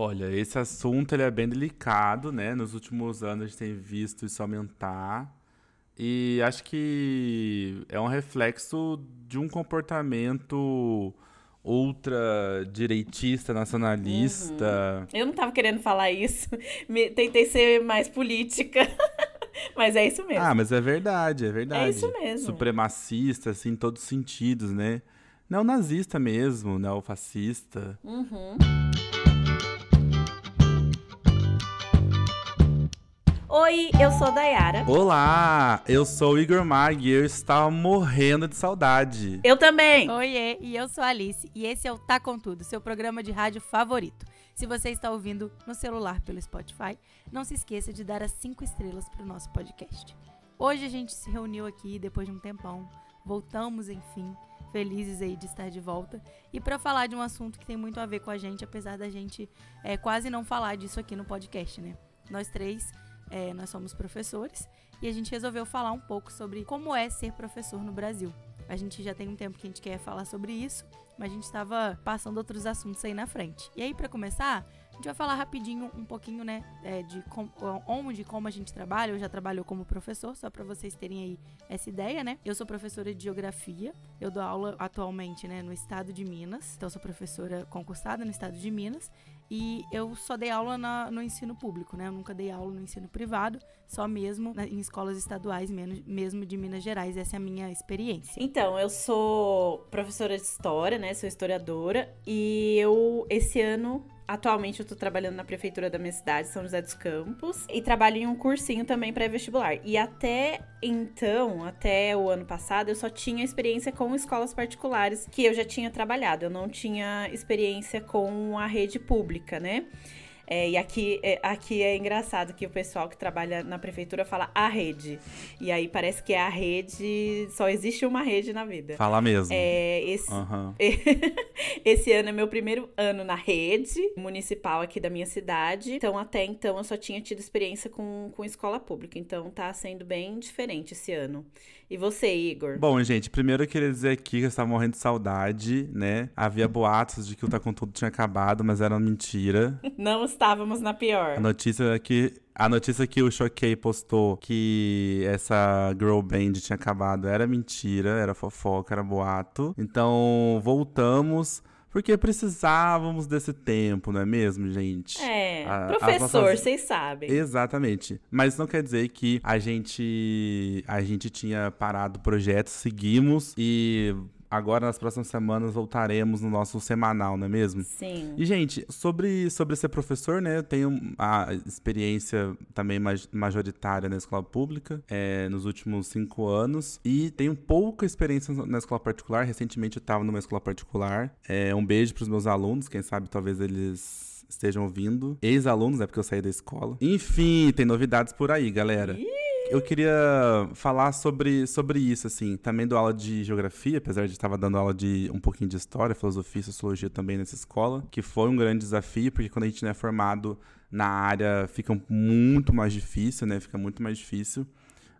Olha, esse assunto ele é bem delicado, né? Nos últimos anos a gente tem visto isso aumentar. E acho que é um reflexo de um comportamento ultra-direitista, nacionalista. Uhum. Eu não tava querendo falar isso. Me, tentei ser mais política. mas é isso mesmo. Ah, mas é verdade, é verdade. É isso mesmo. Supremacista, assim, em todos os sentidos, né? Neonazista mesmo, neofascista. Uhum. Oi, eu sou a Dayara. Olá, eu sou o Igor Mag e eu estava morrendo de saudade. Eu também. Oiê, e eu sou a Alice e esse é o Tá Com Tudo, seu programa de rádio favorito. Se você está ouvindo no celular pelo Spotify, não se esqueça de dar as cinco estrelas para o nosso podcast. Hoje a gente se reuniu aqui depois de um tempão, voltamos enfim, felizes aí de estar de volta e para falar de um assunto que tem muito a ver com a gente, apesar da gente é, quase não falar disso aqui no podcast, né? Nós três é, nós somos professores e a gente resolveu falar um pouco sobre como é ser professor no Brasil. A gente já tem um tempo que a gente quer falar sobre isso, mas a gente estava passando outros assuntos aí na frente. E aí, para começar, a gente vai falar rapidinho um pouquinho, né, é, de com, onde, como a gente trabalha. Eu já trabalho como professor, só para vocês terem aí essa ideia, né? Eu sou professora de geografia. Eu dou aula atualmente, né, no estado de Minas. Então, sou professora concursada no estado de Minas. E eu só dei aula na, no ensino público, né? Eu nunca dei aula no ensino privado, só mesmo na, em escolas estaduais, mesmo de Minas Gerais. Essa é a minha experiência. Então, eu sou professora de história, né? Sou historiadora. E eu, esse ano, Atualmente eu tô trabalhando na prefeitura da minha cidade, São José dos Campos, e trabalho em um cursinho também pré-vestibular. E até então, até o ano passado, eu só tinha experiência com escolas particulares que eu já tinha trabalhado. Eu não tinha experiência com a rede pública, né? É, e aqui é, aqui é engraçado que o pessoal que trabalha na prefeitura fala a rede. E aí parece que é a rede. Só existe uma rede na vida. Fala mesmo. É, esse, uhum. esse ano é meu primeiro ano na rede municipal aqui da minha cidade. Então, até então, eu só tinha tido experiência com, com escola pública. Então, tá sendo bem diferente esse ano. E você, Igor? Bom, gente, primeiro eu queria dizer aqui que eu estava morrendo de saudade, né? Havia boatos de que o Tá Com Tudo tinha acabado, mas era mentira. Não estávamos na pior. A notícia é que a notícia que o Choquei postou que essa girl band tinha acabado era mentira, era fofoca, era boato. Então, voltamos porque precisávamos desse tempo, não é mesmo, gente? É, a, professor, nossas... vocês sabem. Exatamente. Mas não quer dizer que a gente a gente tinha parado o projeto, seguimos e agora nas próximas semanas voltaremos no nosso semanal, não é mesmo? Sim. E, gente, sobre, sobre ser professor, né? Eu tenho a experiência também majoritária na escola pública é, nos últimos cinco anos e tenho pouca experiência na escola particular. Recentemente eu estava numa escola particular. É, um beijo para os meus alunos, quem sabe talvez eles estejam ouvindo. Ex-alunos, é né, porque eu saí da escola. Enfim, tem novidades por aí, galera. Ih! Eu queria falar sobre, sobre isso, assim. Também dou aula de geografia, apesar de estar dando aula de um pouquinho de história, filosofia e sociologia também nessa escola, que foi um grande desafio, porque quando a gente não é formado na área, fica muito mais difícil, né? Fica muito mais difícil.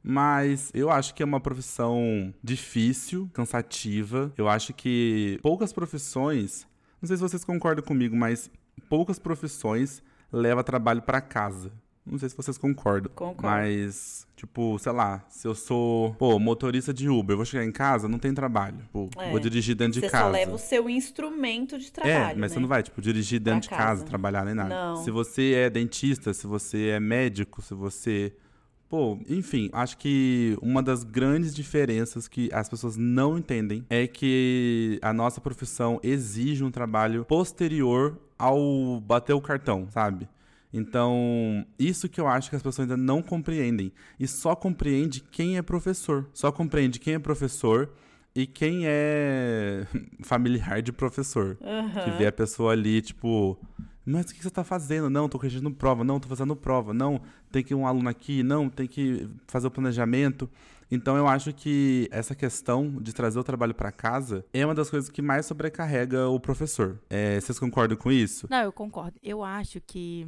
Mas eu acho que é uma profissão difícil, cansativa. Eu acho que poucas profissões, não sei se vocês concordam comigo, mas poucas profissões levam trabalho para casa. Não sei se vocês concordam. Concordo. Mas, tipo, sei lá, se eu sou, pô, motorista de Uber, eu vou chegar em casa, não tem trabalho. Pô, é. vou dirigir dentro você de casa. Você só leva o seu instrumento de trabalho. É, mas né? você não vai, tipo, dirigir dentro pra de casa, casa, trabalhar nem nada. Não. Se você é dentista, se você é médico, se você. Pô, enfim, acho que uma das grandes diferenças que as pessoas não entendem é que a nossa profissão exige um trabalho posterior ao bater o cartão, sabe? Então, isso que eu acho que as pessoas ainda não compreendem. E só compreende quem é professor. Só compreende quem é professor e quem é familiar de professor. Uhum. Que vê a pessoa ali, tipo, mas o que você está fazendo? Não, estou corrigindo prova. Não, estou fazendo prova. Não, tem que ir um aluno aqui. Não, tem que fazer o planejamento. Então eu acho que essa questão de trazer o trabalho para casa é uma das coisas que mais sobrecarrega o professor. É, vocês concordam com isso? Não, eu concordo. Eu acho que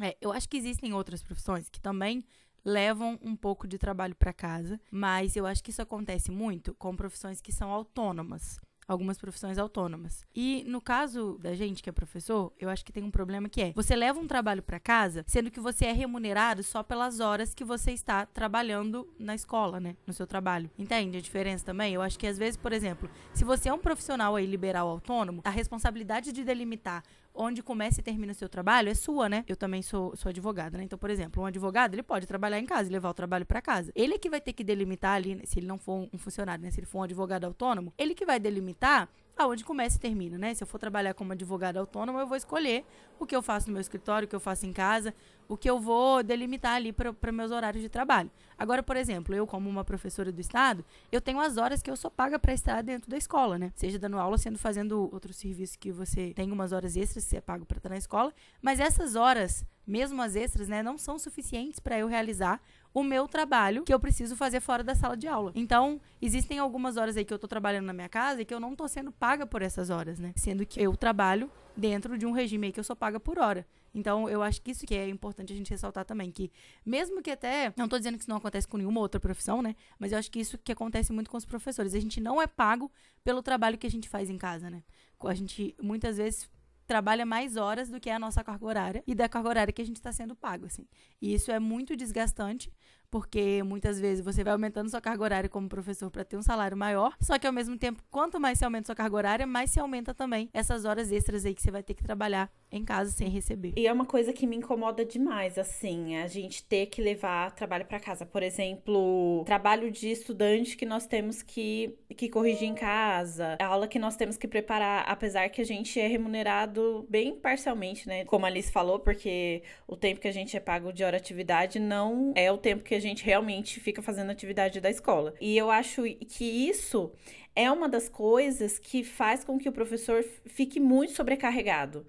é, eu acho que existem outras profissões que também levam um pouco de trabalho para casa, mas eu acho que isso acontece muito com profissões que são autônomas. algumas profissões autônomas. E no caso da gente que é professor, eu acho que tem um problema que é: você leva um trabalho para casa, sendo que você é remunerado só pelas horas que você está trabalhando na escola, né, no seu trabalho. Entende a diferença também? Eu acho que às vezes, por exemplo, se você é um profissional aí liberal autônomo, a responsabilidade de delimitar onde começa e termina o seu trabalho é sua, né? Eu também sou, sou advogada, né? Então, por exemplo, um advogado, ele pode trabalhar em casa e levar o trabalho para casa. Ele é que vai ter que delimitar ali, se ele não for um funcionário, né? Se ele for um advogado autônomo, ele que vai delimitar aonde começa e termina, né? Se eu for trabalhar como advogado autônomo, eu vou escolher o que eu faço no meu escritório, o que eu faço em casa, o que eu vou delimitar ali para meus horários de trabalho. Agora, por exemplo, eu como uma professora do estado, eu tenho as horas que eu sou paga para estar dentro da escola, né? Seja dando aula, sendo fazendo outro serviço que você tem umas horas extras você é pago para estar na escola, mas essas horas, mesmo as extras, né, não são suficientes para eu realizar o meu trabalho que eu preciso fazer fora da sala de aula. Então, existem algumas horas aí que eu tô trabalhando na minha casa e que eu não tô sendo paga por essas horas, né? Sendo que eu trabalho dentro de um regime aí que eu sou paga por hora. Então, eu acho que isso que é importante a gente ressaltar também, que mesmo que até, não tô dizendo que isso não acontece com nenhuma outra profissão, né? Mas eu acho que isso que acontece muito com os professores. A gente não é pago pelo trabalho que a gente faz em casa, né? A gente muitas vezes trabalha mais horas do que a nossa carga horária e da carga horária que a gente está sendo pago, assim. E isso é muito desgastante, porque muitas vezes você vai aumentando sua carga horária como professor para ter um salário maior, só que ao mesmo tempo, quanto mais se aumenta sua carga horária, mais se aumenta também essas horas extras aí que você vai ter que trabalhar em casa sem receber. E é uma coisa que me incomoda demais, assim, a gente ter que levar trabalho para casa. Por exemplo, trabalho de estudante que nós temos que, que corrigir em casa, a aula que nós temos que preparar, apesar que a gente é remunerado bem parcialmente, né? Como a Alice falou, porque o tempo que a gente é pago de hora atividade não é o tempo que a gente realmente fica fazendo atividade da escola. E eu acho que isso é uma das coisas que faz com que o professor fique muito sobrecarregado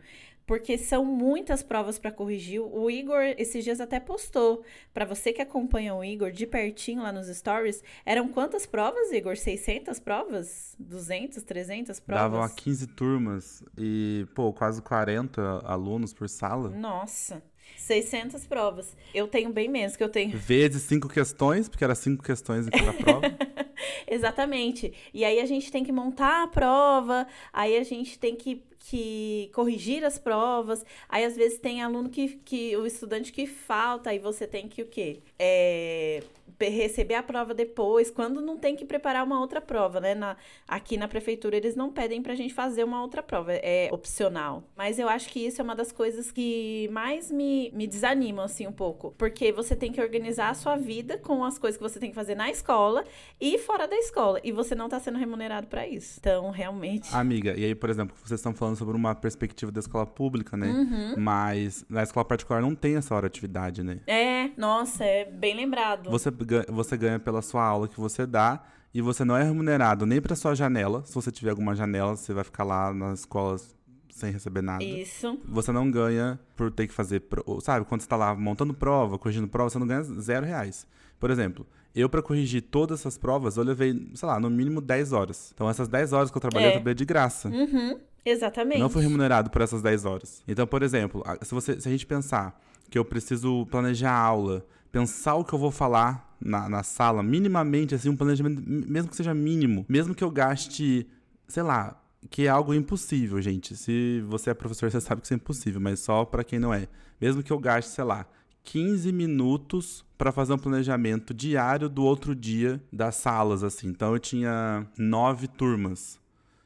porque são muitas provas para corrigir. O Igor esses dias até postou para você que acompanha o Igor de pertinho lá nos stories, eram quantas provas, Igor? 600 provas? 200, 300 provas? Davam a 15 turmas e, pô, quase 40 alunos por sala. Nossa. 600 provas. Eu tenho bem menos que eu tenho. Vezes cinco questões, porque era cinco questões em cada prova. Exatamente. E aí a gente tem que montar a prova, aí a gente tem que, que corrigir as provas, aí às vezes tem aluno que, que o estudante que falta, aí você tem que o quê? É, receber a prova depois, quando não tem que preparar uma outra prova, né? Na, aqui na prefeitura eles não pedem pra gente fazer uma outra prova, é opcional. Mas eu acho que isso é uma das coisas que mais me, me desanimam, assim, um pouco. Porque você tem que organizar a sua vida com as coisas que você tem que fazer na escola e fora da escola. E você não tá sendo remunerado para isso. Então, realmente. Amiga, e aí, por exemplo, vocês estão falando sobre uma perspectiva da escola pública, né? Uhum. Mas na escola particular não tem essa hora de atividade, né? É, nossa, é bem lembrado. Você você ganha pela sua aula que você dá e você não é remunerado nem para sua janela. Se você tiver alguma janela, você vai ficar lá nas escolas sem receber nada. Isso. Você não ganha por ter que fazer. Sabe, quando você tá lá montando prova, corrigindo prova, você não ganha zero reais. Por exemplo, eu, para corrigir todas essas provas, eu levei, sei lá, no mínimo 10 horas. Então, essas 10 horas que eu trabalhei, é. eu trabalhei de graça. Uhum, exatamente. Não fui remunerado por essas 10 horas. Então, por exemplo, se, você, se a gente pensar que eu preciso planejar a aula, pensar o que eu vou falar na, na sala, minimamente, assim, um planejamento, mesmo que seja mínimo, mesmo que eu gaste, sei lá, que é algo impossível, gente. Se você é professor, você sabe que isso é impossível, mas só para quem não é. Mesmo que eu gaste, sei lá, 15 minutos para fazer um planejamento diário do outro dia das salas, assim. Então eu tinha nove turmas.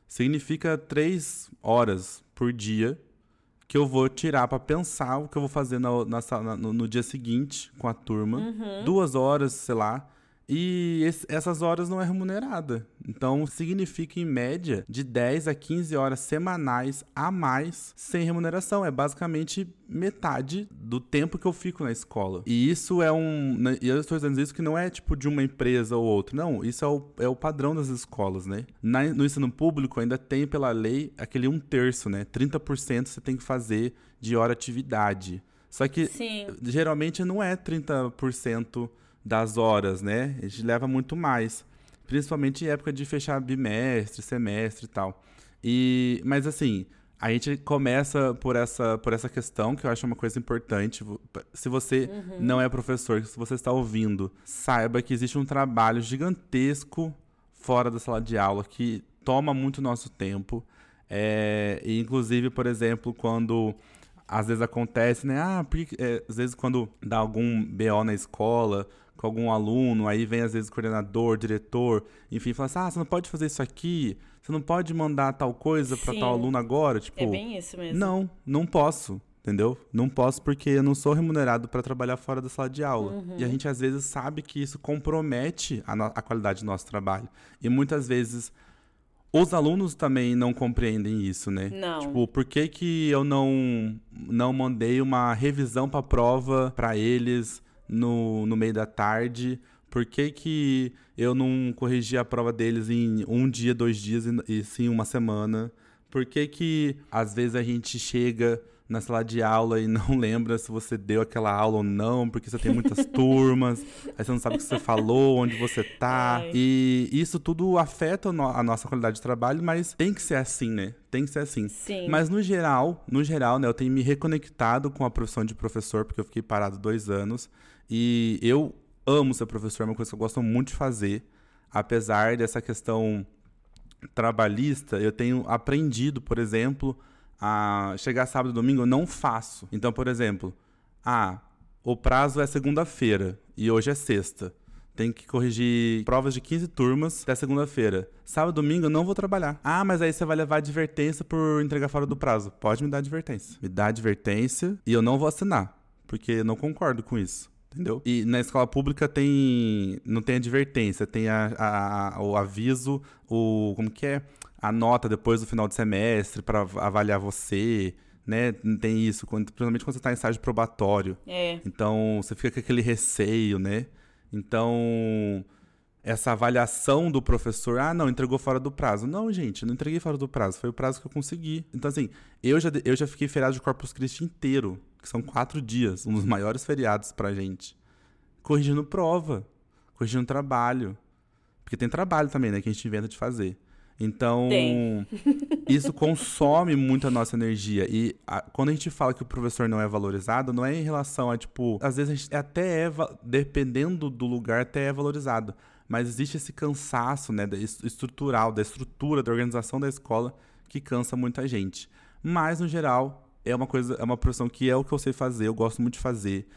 Significa três horas por dia que eu vou tirar para pensar o que eu vou fazer na, na, no, no, dia seguinte com a turma. Uhum. Duas horas, sei lá. E esse, essas horas não é remunerada. Então, significa, em média, de 10 a 15 horas semanais a mais sem remuneração. É basicamente metade do tempo que eu fico na escola. E isso é um. Né, e eu estou dizendo isso que não é tipo de uma empresa ou outra. Não, isso é o, é o padrão das escolas, né? Na, no ensino público ainda tem pela lei aquele um terço, né? 30% você tem que fazer de hora atividade. Só que Sim. geralmente não é 30% das horas, né? A gente leva muito mais. Principalmente em época de fechar bimestre, semestre e tal. E, mas assim, a gente começa por essa, por essa questão, que eu acho uma coisa importante. Se você uhum. não é professor, se você está ouvindo, saiba que existe um trabalho gigantesco fora da sala de aula que toma muito nosso tempo. É, e inclusive, por exemplo, quando às vezes acontece, né? Ah, porque, é, às vezes quando dá algum BO na escola com algum aluno, aí vem às vezes o coordenador, diretor, enfim, fala assim: ah, você não pode fazer isso aqui, você não pode mandar tal coisa para tal aluno agora. Tipo, é bem isso mesmo. Não, não posso. Entendeu? Não posso porque eu não sou remunerado para trabalhar fora da sala de aula. Uhum. E a gente às vezes sabe que isso compromete a, a qualidade do nosso trabalho. E muitas vezes os alunos também não compreendem isso, né? Não. Tipo, por que, que eu não, não mandei uma revisão para prova para eles no, no meio da tarde? Por que, que eu não corrigi a prova deles em um dia, dois dias e, e sim uma semana? Por que, que às vezes a gente chega na sala de aula e não lembra se você deu aquela aula ou não, porque você tem muitas turmas, aí você não sabe o que você falou, onde você tá. Ai. E isso tudo afeta a nossa qualidade de trabalho, mas tem que ser assim, né? Tem que ser assim. Sim. Mas no geral, no geral, né, eu tenho me reconectado com a profissão de professor, porque eu fiquei parado dois anos. E eu amo ser professor, é uma coisa que eu gosto muito de fazer. Apesar dessa questão trabalhista, eu tenho aprendido, por exemplo, a chegar sábado e domingo, eu não faço. Então, por exemplo, ah, o prazo é segunda-feira e hoje é sexta. Tem que corrigir provas de 15 turmas até segunda-feira. Sábado e domingo eu não vou trabalhar. Ah, mas aí você vai levar advertência por entregar fora do prazo. Pode me dar advertência. Me dá advertência e eu não vou assinar, porque eu não concordo com isso. Entendeu? E na escola pública tem. Não tem advertência, tem a, a, o aviso, o. Como que é? a nota depois do final do semestre para avaliar você, né? Tem isso, quando, principalmente quando você está em estágio probatório. É. Então, você fica com aquele receio, né? Então, essa avaliação do professor, ah, não, entregou fora do prazo. Não, gente, não entreguei fora do prazo, foi o prazo que eu consegui. Então, assim, eu já, eu já fiquei feriado de Corpus Christi inteiro, que são quatro dias, um dos maiores feriados pra gente. Corrigindo prova, corrigindo trabalho. Porque tem trabalho também, né, que a gente inventa de fazer. Então, isso consome muito a nossa energia. E a, quando a gente fala que o professor não é valorizado, não é em relação a, tipo, às vezes a gente até é, dependendo do lugar, até é valorizado. Mas existe esse cansaço, né, estrutural, da estrutura, da organização da escola, que cansa muita gente. Mas, no geral, é uma coisa, é uma profissão que é o que eu sei fazer, eu gosto muito de fazer.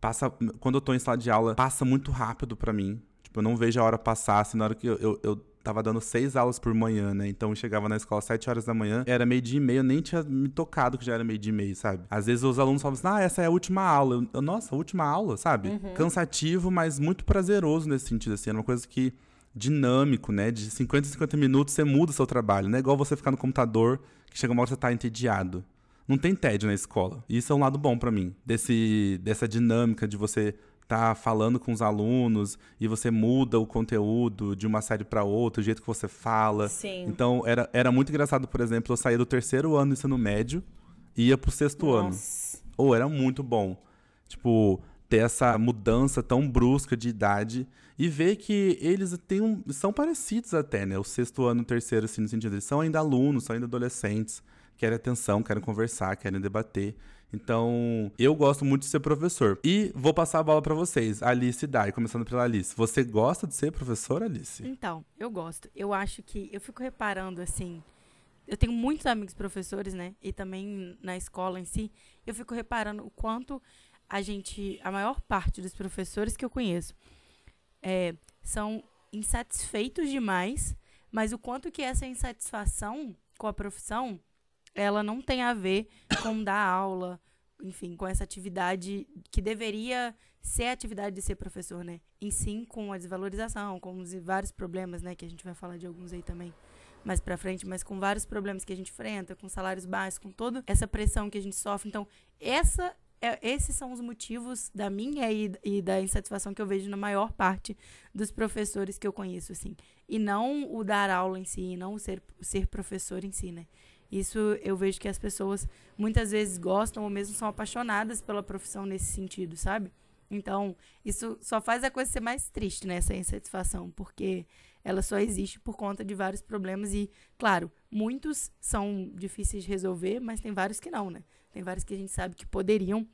Passa, quando eu tô em sala de aula, passa muito rápido para mim. Tipo, eu não vejo a hora passar, assim, na hora que eu, eu, eu tava dando seis aulas por manhã, né? Então eu chegava na escola às sete horas da manhã, era meio dia e meio, eu nem tinha me tocado que já era meio dia e meio, sabe? Às vezes os alunos falavam assim, ah, essa é a última aula. Eu, Nossa, última aula, sabe? Uhum. Cansativo, mas muito prazeroso nesse sentido, assim. Era uma coisa que dinâmico, né? De 50 em 50 minutos você muda o seu trabalho. Não é igual você ficar no computador que chega uma hora que você tá entediado. Não tem tédio na escola. E isso é um lado bom para mim. Desse, dessa dinâmica de você tá falando com os alunos e você muda o conteúdo de uma série para outra, o jeito que você fala. Sim. Então era, era muito engraçado, por exemplo, eu saía do terceiro ano do ensino médio e ia pro sexto Nossa. ano. Ou era muito bom. Tipo, ter essa mudança tão brusca de idade e ver que eles têm um, são parecidos até, né? O sexto ano, o terceiro, assim, no sentido, eles são ainda alunos, são ainda adolescentes, querem atenção, querem conversar, querem debater. Então, eu gosto muito de ser professor. E vou passar a bola para vocês, Alice Dai, começando pela Alice. Você gosta de ser professora, Alice? Então, eu gosto. Eu acho que eu fico reparando assim, eu tenho muitos amigos professores, né? E também na escola em si, eu fico reparando o quanto a gente, a maior parte dos professores que eu conheço, é, são insatisfeitos demais, mas o quanto que essa insatisfação com a profissão ela não tem a ver com dar aula, enfim, com essa atividade que deveria ser a atividade de ser professor, né? Em sim com a desvalorização, com os vários problemas, né, que a gente vai falar de alguns aí também mais para frente, mas com vários problemas que a gente enfrenta, com salários baixos, com toda essa pressão que a gente sofre. Então, essa é, esses são os motivos da minha e, e, da insatisfação que eu vejo na maior parte dos professores que eu conheço, assim. E não o dar aula em si, não o ser, ser professor em si, né? Isso eu vejo que as pessoas muitas vezes gostam ou mesmo são apaixonadas pela profissão nesse sentido, sabe? Então, isso só faz a coisa ser mais triste, né? Essa insatisfação, porque ela só existe por conta de vários problemas e, claro, muitos são difíceis de resolver, mas tem vários que não, né? Tem vários que a gente sabe que poderiam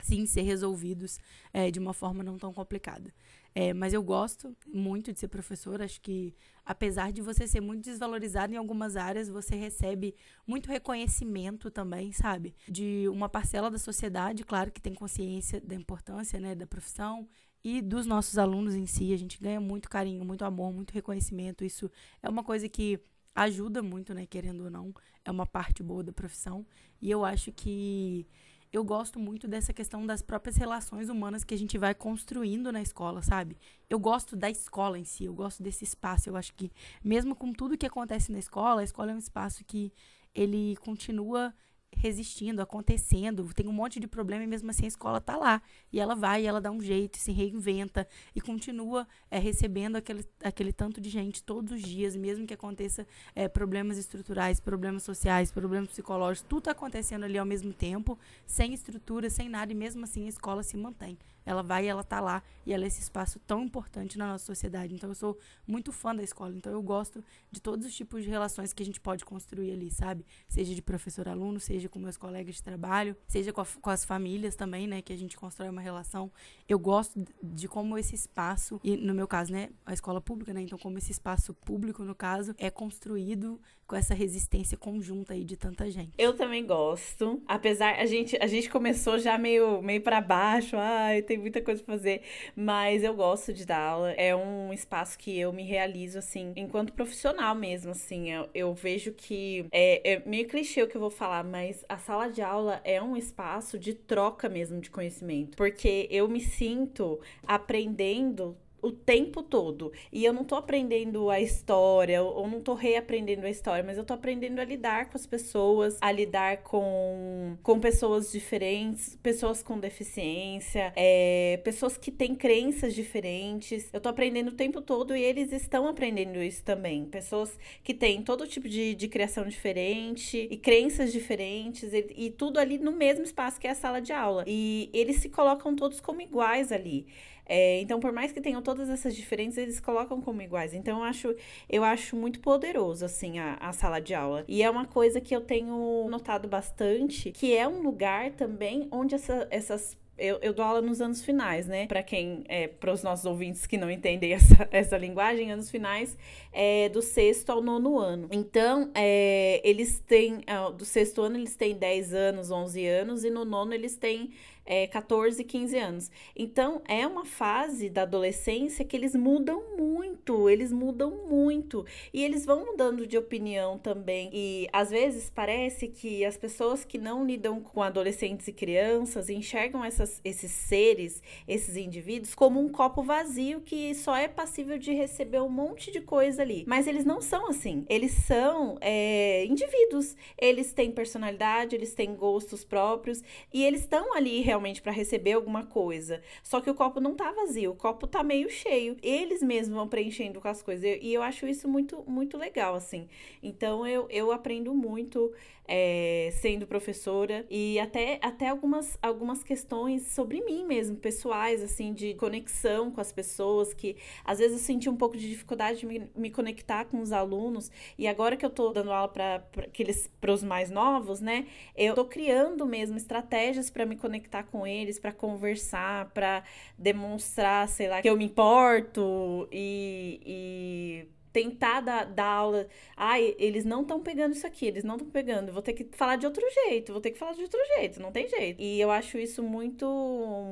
sim ser resolvidos é, de uma forma não tão complicada. É, mas eu gosto muito de ser professora. Acho que, apesar de você ser muito desvalorizado em algumas áreas, você recebe muito reconhecimento também, sabe? De uma parcela da sociedade, claro, que tem consciência da importância né, da profissão e dos nossos alunos em si. A gente ganha muito carinho, muito amor, muito reconhecimento. Isso é uma coisa que ajuda muito, né? Querendo ou não, é uma parte boa da profissão. E eu acho que eu gosto muito dessa questão das próprias relações humanas que a gente vai construindo na escola, sabe? Eu gosto da escola em si, eu gosto desse espaço. Eu acho que, mesmo com tudo que acontece na escola, a escola é um espaço que ele continua resistindo, acontecendo, tem um monte de problema e mesmo assim a escola tá lá. E ela vai, e ela dá um jeito, se reinventa e continua é, recebendo aquele, aquele tanto de gente todos os dias, mesmo que aconteça é, problemas estruturais, problemas sociais, problemas psicológicos, tudo tá acontecendo ali ao mesmo tempo, sem estrutura, sem nada, e mesmo assim a escola se mantém. Ela vai e ela tá lá, e ela é esse espaço tão importante na nossa sociedade. Então eu sou muito fã da escola, então eu gosto de todos os tipos de relações que a gente pode construir ali, sabe? Seja de professor-aluno, seja com meus colegas de trabalho, seja com, a, com, as famílias também, né, que a gente constrói uma relação. Eu gosto de como esse espaço, e no meu caso, né, a escola pública, né, então como esse espaço público, no caso, é construído com essa resistência conjunta aí de tanta gente. Eu também gosto, apesar a gente a gente começou já meio meio para baixo, ai, tem muita coisa pra fazer, mas eu gosto de dar aula. É um espaço que eu me realizo assim, enquanto profissional mesmo, assim, eu, eu vejo que é, é meio clichê o que eu vou falar, mas a sala de aula é um espaço de troca mesmo de conhecimento, porque eu me sinto aprendendo o tempo todo. E eu não tô aprendendo a história, ou não tô reaprendendo a história, mas eu tô aprendendo a lidar com as pessoas, a lidar com, com pessoas diferentes, pessoas com deficiência, é, pessoas que têm crenças diferentes. Eu tô aprendendo o tempo todo e eles estão aprendendo isso também. Pessoas que têm todo tipo de, de criação diferente e crenças diferentes, e, e tudo ali no mesmo espaço que é a sala de aula. E eles se colocam todos como iguais ali. É, então, por mais que tenham todas essas diferenças, eles colocam como iguais. Então, eu acho, eu acho muito poderoso, assim, a, a sala de aula. E é uma coisa que eu tenho notado bastante, que é um lugar também onde essa, essas eu, eu, dou aula nos anos finais, né? Para quem, é, para os nossos ouvintes que não entendem essa, essa linguagem, anos finais é do sexto ao nono ano. Então, é, eles têm, é, do sexto ano eles têm 10 anos, 11 anos, e no nono eles têm é, 14, 15 anos. Então, é uma fase da adolescência que eles mudam muito, eles mudam muito. E eles vão mudando de opinião também. E às vezes parece que as pessoas que não lidam com adolescentes e crianças enxergam essas, esses seres, esses indivíduos, como um copo vazio que só é passível de receber um monte de coisa ali. Mas eles não são assim. Eles são é, indivíduos. Eles têm personalidade, eles têm gostos próprios e eles estão ali realmente realmente para receber alguma coisa. Só que o copo não tá vazio, o copo tá meio cheio. Eles mesmos vão preenchendo com as coisas. E eu acho isso muito, muito legal, assim. Então eu, eu aprendo muito é, sendo professora e até, até algumas, algumas questões sobre mim mesmo, pessoais, assim, de conexão com as pessoas, que às vezes eu senti um pouco de dificuldade de me, me conectar com os alunos. E agora que eu tô dando aula para aqueles para os mais novos, né? Eu tô criando mesmo estratégias para me conectar com eles, para conversar, para demonstrar, sei lá, que eu me importo e, e tentar dar, dar aula. Ai, eles não estão pegando isso aqui, eles não estão pegando. Vou ter que falar de outro jeito, vou ter que falar de outro jeito, não tem jeito. E eu acho isso muito,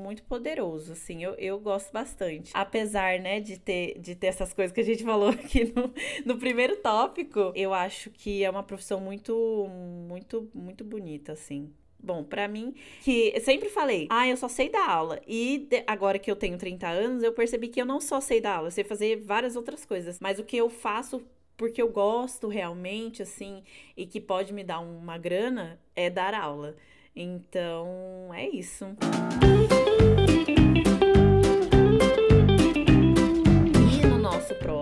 muito poderoso, assim. Eu, eu gosto bastante. Apesar, né, de ter, de ter essas coisas que a gente falou aqui no, no primeiro tópico, eu acho que é uma profissão muito, muito, muito bonita, assim. Bom, para mim, que sempre falei, ah, eu só sei dar aula. E de, agora que eu tenho 30 anos, eu percebi que eu não só sei dar aula, eu sei fazer várias outras coisas. Mas o que eu faço porque eu gosto realmente, assim, e que pode me dar uma grana, é dar aula. Então, é isso. E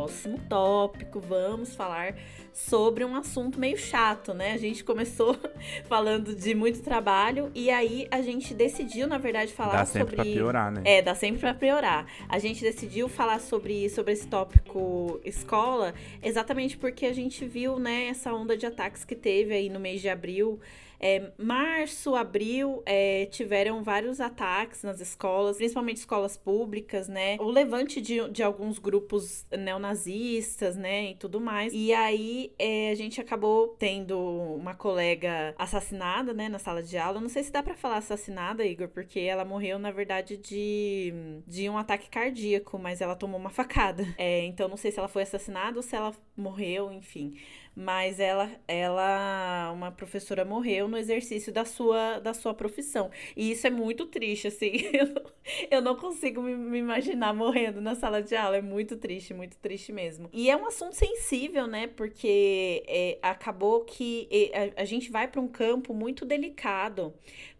próximo tópico, vamos falar sobre um assunto meio chato, né? A gente começou falando de muito trabalho e aí a gente decidiu, na verdade, falar Dá sobre. sempre pra piorar, né? É, dá sempre pra piorar. A gente decidiu falar sobre, sobre esse tópico escola exatamente porque a gente viu, né, essa onda de ataques que teve aí no mês de abril. É, março, abril, é, tiveram vários ataques nas escolas, principalmente escolas públicas, né? O levante de, de alguns grupos neonazistas, né? E tudo mais. E aí é, a gente acabou tendo uma colega assassinada, né? Na sala de aula. Não sei se dá para falar assassinada, Igor, porque ela morreu, na verdade, de, de um ataque cardíaco, mas ela tomou uma facada. É, então não sei se ela foi assassinada ou se ela morreu, enfim mas ela, ela, uma professora morreu no exercício da sua, da sua profissão. E isso é muito triste, assim. Eu não, consigo me, me, imaginar morrendo na sala de aula. É muito triste, muito triste mesmo. E é um assunto sensível, né? Porque é, acabou que a, a gente vai para um campo muito delicado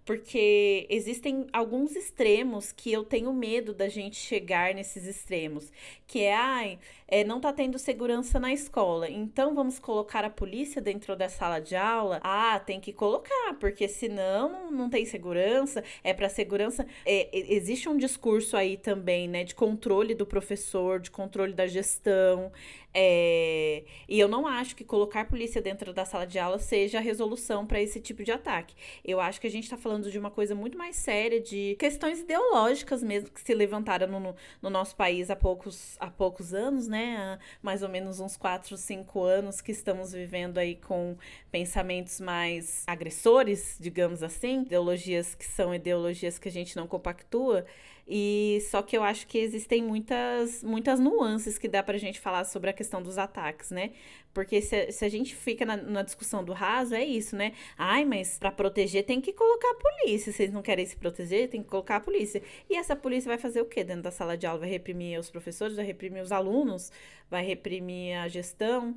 porque existem alguns extremos que eu tenho medo da gente chegar nesses extremos, que é, ai, é, não tá tendo segurança na escola, então vamos colocar a polícia dentro da sala de aula? Ah, tem que colocar, porque senão não tem segurança, é para segurança. É, existe um discurso aí também, né, de controle do professor, de controle da gestão, é, e eu não acho que colocar polícia dentro da sala de aula seja a resolução para esse tipo de ataque. Eu acho que a gente está falando de uma coisa muito mais séria, de questões ideológicas mesmo, que se levantaram no, no nosso país há poucos, há poucos anos, né? Há mais ou menos uns 4, 5 anos que estamos vivendo aí com pensamentos mais agressores, digamos assim, ideologias que são ideologias que a gente não compactua. E só que eu acho que existem muitas, muitas nuances que dá pra gente falar sobre a questão dos ataques, né? Porque se, se a gente fica na, na, discussão do raso, é isso, né? Ai, mas para proteger tem que colocar a polícia. Vocês não querem se proteger, tem que colocar a polícia. E essa polícia vai fazer o quê dentro da sala de aula? Vai reprimir os professores, vai reprimir os alunos, vai reprimir a gestão?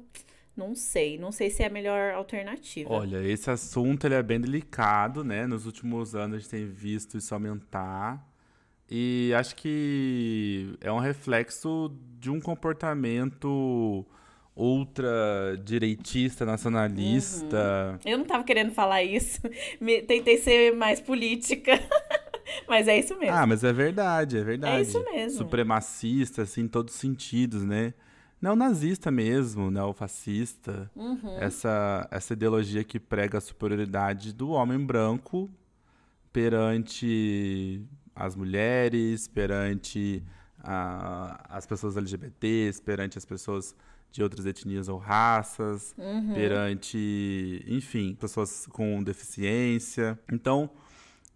Não sei, não sei se é a melhor alternativa. Olha, esse assunto ele é bem delicado, né? Nos últimos anos a gente tem visto isso aumentar. E acho que é um reflexo de um comportamento ultra-direitista, nacionalista. Uhum. Eu não estava querendo falar isso. Me, tentei ser mais política. mas é isso mesmo. Ah, mas é verdade, é verdade. É isso mesmo. Supremacista, assim, em todos os sentidos, né? Não nazista mesmo, né? O fascista. Uhum. Essa, essa ideologia que prega a superioridade do homem branco perante as mulheres, perante a, as pessoas LGBTs, perante as pessoas de outras etnias ou raças, uhum. perante, enfim, pessoas com deficiência. Então,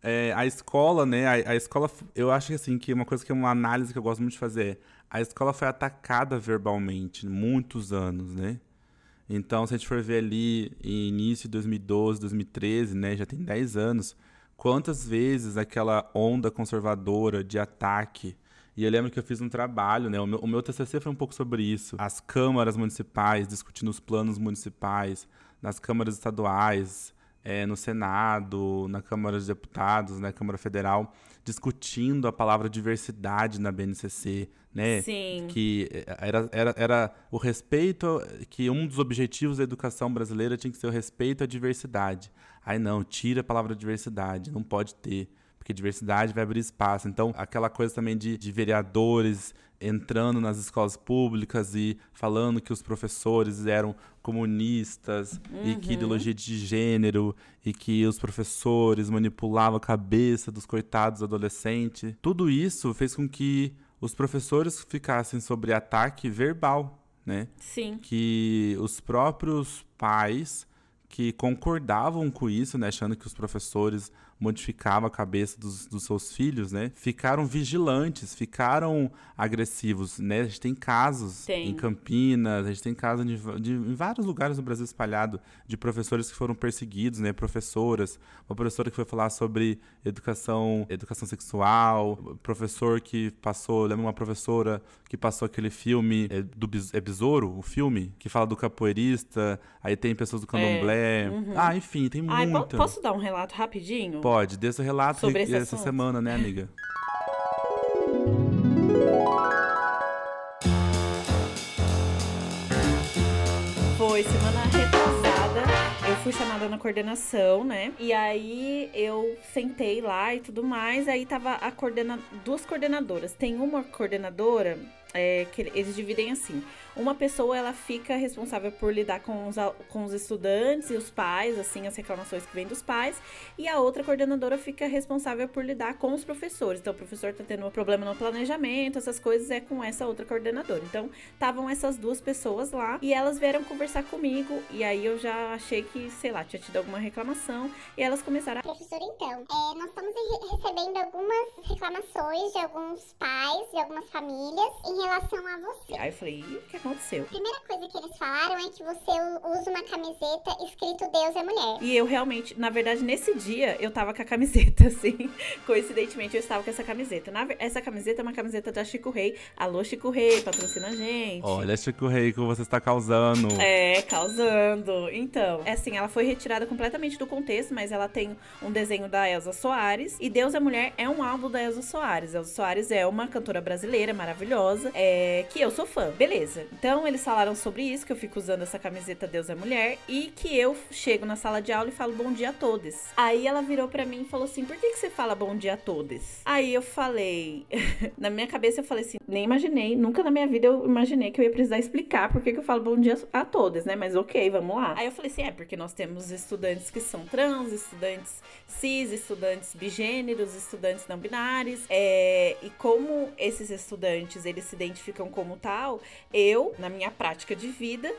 é, a escola, né? A, a, escola, eu acho que assim, que uma coisa que é uma análise que eu gosto muito de fazer é a escola foi atacada verbalmente muitos anos, né? Então, se a gente for ver ali início de 2012, 2013, né, já tem 10 anos, quantas vezes aquela onda conservadora de ataque. E eu lembro que eu fiz um trabalho, né? O meu, o meu TCC foi um pouco sobre isso. As câmaras municipais discutindo os planos municipais, nas câmaras estaduais, é, no Senado, na Câmara dos Deputados, na Câmara Federal, discutindo a palavra diversidade na BNCC, né? Sim. Que era, era, era o respeito, que um dos objetivos da educação brasileira tinha que ser o respeito à diversidade. Aí não, tira a palavra diversidade, não pode ter. Porque diversidade vai abrir espaço. Então, aquela coisa também de, de vereadores entrando nas escolas públicas e falando que os professores eram comunistas uhum. e que uhum. ideologia de gênero e que os professores manipulavam a cabeça dos coitados adolescentes. Tudo isso fez com que os professores ficassem sobre ataque verbal, né? Sim. Que os próprios pais que concordavam com isso, né, achando que os professores modificavam a cabeça dos, dos, seus filhos, né, ficaram vigilantes, ficaram agressivos, né? A gente tem casos tem. em Campinas, a gente tem casos de, de, em vários lugares do Brasil espalhado de professores que foram perseguidos, né, professoras, uma professora que foi falar sobre educação, educação sexual, professor que passou, lembra uma professora que passou aquele filme é, do é Besouro, o filme que fala do capoeirista, aí tem pessoas do candomblé, é é. Uhum. Ah, enfim, tem Ai, muita. Posso dar um relato rapidinho? Pode, dê seu relato sobre esse essa assunto. semana, né, amiga? foi semana retrasada. Eu fui chamada na coordenação, né? E aí eu sentei lá e tudo mais. Aí tava a coordena... duas coordenadoras. Tem uma coordenadora é, que eles dividem assim. Uma pessoa ela fica responsável por lidar com os, com os estudantes e os pais, assim, as reclamações que vêm dos pais, e a outra coordenadora fica responsável por lidar com os professores. Então, o professor tá tendo um problema no planejamento, essas coisas é com essa outra coordenadora. Então, estavam essas duas pessoas lá e elas vieram conversar comigo, e aí eu já achei que, sei lá, tinha tido alguma reclamação, e elas começaram a. Professora, então, é, nós estamos recebendo algumas reclamações de alguns pais, de algumas famílias em relação a você. Aí eu falei, o que aconteceu? A primeira coisa que eles falaram é que você usa uma camiseta escrito Deus é mulher. E eu realmente, na verdade, nesse dia, eu tava com a camiseta, assim. Coincidentemente, eu estava com essa camiseta. Na, essa camiseta é uma camiseta da Chico Rei. Alô, Chico Rei, patrocina a gente. Olha, Chico Rei, que você está causando. É, causando. Então, é assim, ela foi retirada completamente do contexto, mas ela tem um desenho da Elza Soares. E Deus é Mulher é um álbum da Elza Soares. Elza Soares é uma cantora brasileira maravilhosa, é, que eu sou fã. Beleza. Então eles falaram sobre isso, que eu fico usando essa camiseta Deus é Mulher, e que eu chego na sala de aula e falo bom dia a todos. Aí ela virou para mim e falou assim: por que, que você fala bom dia a todos? Aí eu falei, na minha cabeça eu falei assim, nem imaginei, nunca na minha vida eu imaginei que eu ia precisar explicar por que, que eu falo bom dia a todos, né? Mas ok, vamos lá. Aí eu falei assim: é, porque nós temos estudantes que são trans, estudantes cis, estudantes bigêneros, estudantes não binários, é, e como esses estudantes eles se identificam como tal, eu eu, na minha prática de vida,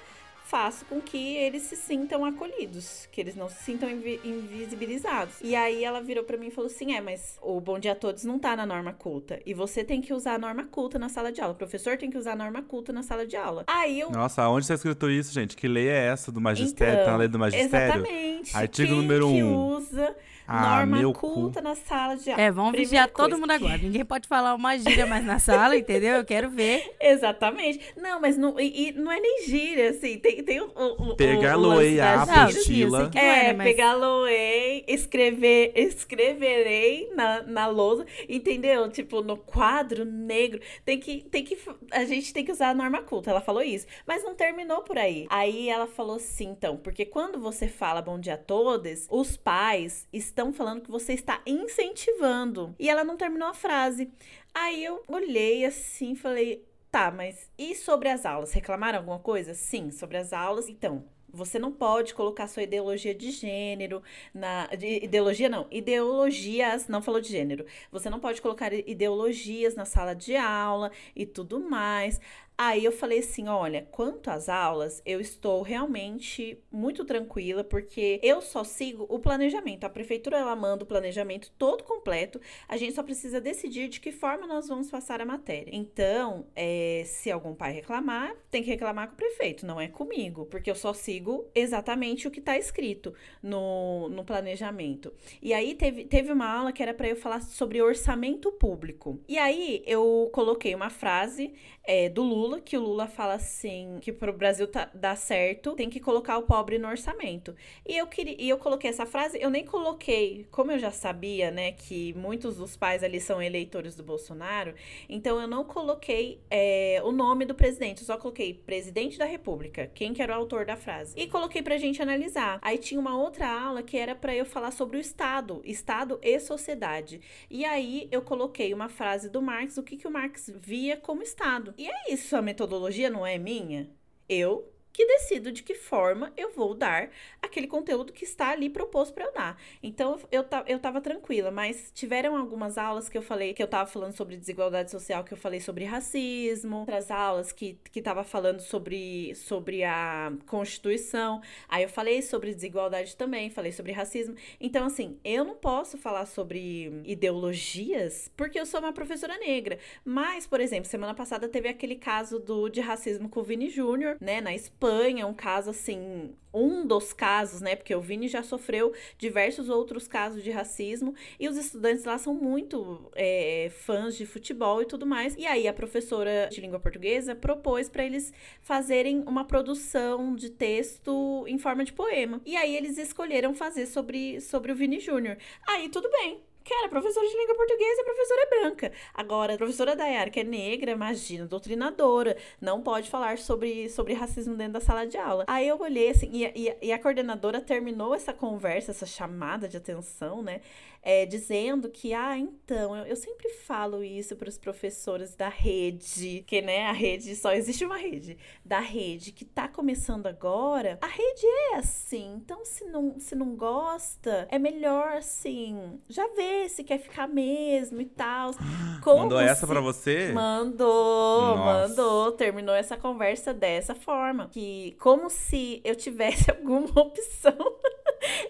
faço com que eles se sintam acolhidos, que eles não se sintam invi invisibilizados. E aí ela virou para mim e falou assim: "É, mas o Bom Dia a Todos não tá na norma culta e você tem que usar a norma culta na sala de aula. O professor tem que usar a norma culta na sala de aula". Aí eu Nossa, onde está escrito isso, gente? Que lei é essa do magistério? Então, tá na lei do magistério? Exatamente. Artigo número 1. Que um. usa ah, norma culta cu. na sala de aula. É, vamos Primeira vigiar coisa. todo mundo agora. Ninguém pode falar uma gíria mais na sala, entendeu? Eu quero ver. Exatamente. Não, mas não, e, e não é nem gíria, assim. Tem, tem o, o, pegar loei a apostila. É, é mas... pegar loei, escrever, escreverei na, na lousa, entendeu? Tipo, no quadro negro. Tem que, tem que, a gente tem que usar a norma culta. Ela falou isso. Mas não terminou por aí. Aí ela falou assim, então, porque quando você fala bom dia a todos, os pais estão falando que você está incentivando. E ela não terminou a frase. Aí eu olhei assim, falei, tá, mas e sobre as aulas? Reclamaram alguma coisa? Sim, sobre as aulas. Então, você não pode colocar sua ideologia de gênero na. De, ideologia não, ideologias, não falou de gênero. Você não pode colocar ideologias na sala de aula e tudo mais. Aí eu falei assim: olha, quanto às aulas, eu estou realmente muito tranquila, porque eu só sigo o planejamento. A prefeitura ela manda o planejamento todo completo, a gente só precisa decidir de que forma nós vamos passar a matéria. Então, é, se algum pai reclamar, tem que reclamar com o prefeito, não é comigo, porque eu só sigo exatamente o que está escrito no, no planejamento. E aí teve, teve uma aula que era para eu falar sobre orçamento público. E aí eu coloquei uma frase é, do Lula, que o Lula fala assim, que pro Brasil tá, dar certo, tem que colocar o pobre no orçamento. E eu queria, e eu coloquei essa frase, eu nem coloquei, como eu já sabia, né, que muitos dos pais ali são eleitores do Bolsonaro, então eu não coloquei é, o nome do presidente, eu só coloquei presidente da República, quem que era o autor da frase. E coloquei pra gente analisar. Aí tinha uma outra aula que era para eu falar sobre o Estado, Estado e sociedade. E aí eu coloquei uma frase do Marx, o que, que o Marx via como Estado. E é isso, a metodologia não é minha. Eu que decido de que forma eu vou dar aquele conteúdo que está ali proposto para eu dar. Então eu, eu tava tranquila, mas tiveram algumas aulas que eu falei que eu tava falando sobre desigualdade social, que eu falei sobre racismo, outras aulas que, que tava falando sobre, sobre a Constituição. Aí eu falei sobre desigualdade também, falei sobre racismo. Então, assim, eu não posso falar sobre ideologias porque eu sou uma professora negra. Mas, por exemplo, semana passada teve aquele caso do de racismo com o Vini Júnior, né, na Espanha Espanha, um caso assim, um dos casos, né? Porque o Vini já sofreu diversos outros casos de racismo e os estudantes lá são muito é, fãs de futebol e tudo mais. E aí a professora de língua portuguesa propôs para eles fazerem uma produção de texto em forma de poema. E aí eles escolheram fazer sobre, sobre o Vini Júnior. Aí tudo bem que era professora de língua portuguesa a professora é branca. Agora, a professora Dayara, que é negra, imagina, doutrinadora, não pode falar sobre, sobre racismo dentro da sala de aula. Aí eu olhei assim, e, e, e a coordenadora terminou essa conversa, essa chamada de atenção, né? É, dizendo que, ah, então, eu, eu sempre falo isso para os professores da rede, que, né, a rede, só existe uma rede, da rede que tá começando agora, a rede é assim, então se não, se não gosta, é melhor, assim, já ver se quer ficar mesmo e tal. Mandou essa para você? Mandou, Nossa. mandou, terminou essa conversa dessa forma, que como se eu tivesse alguma opção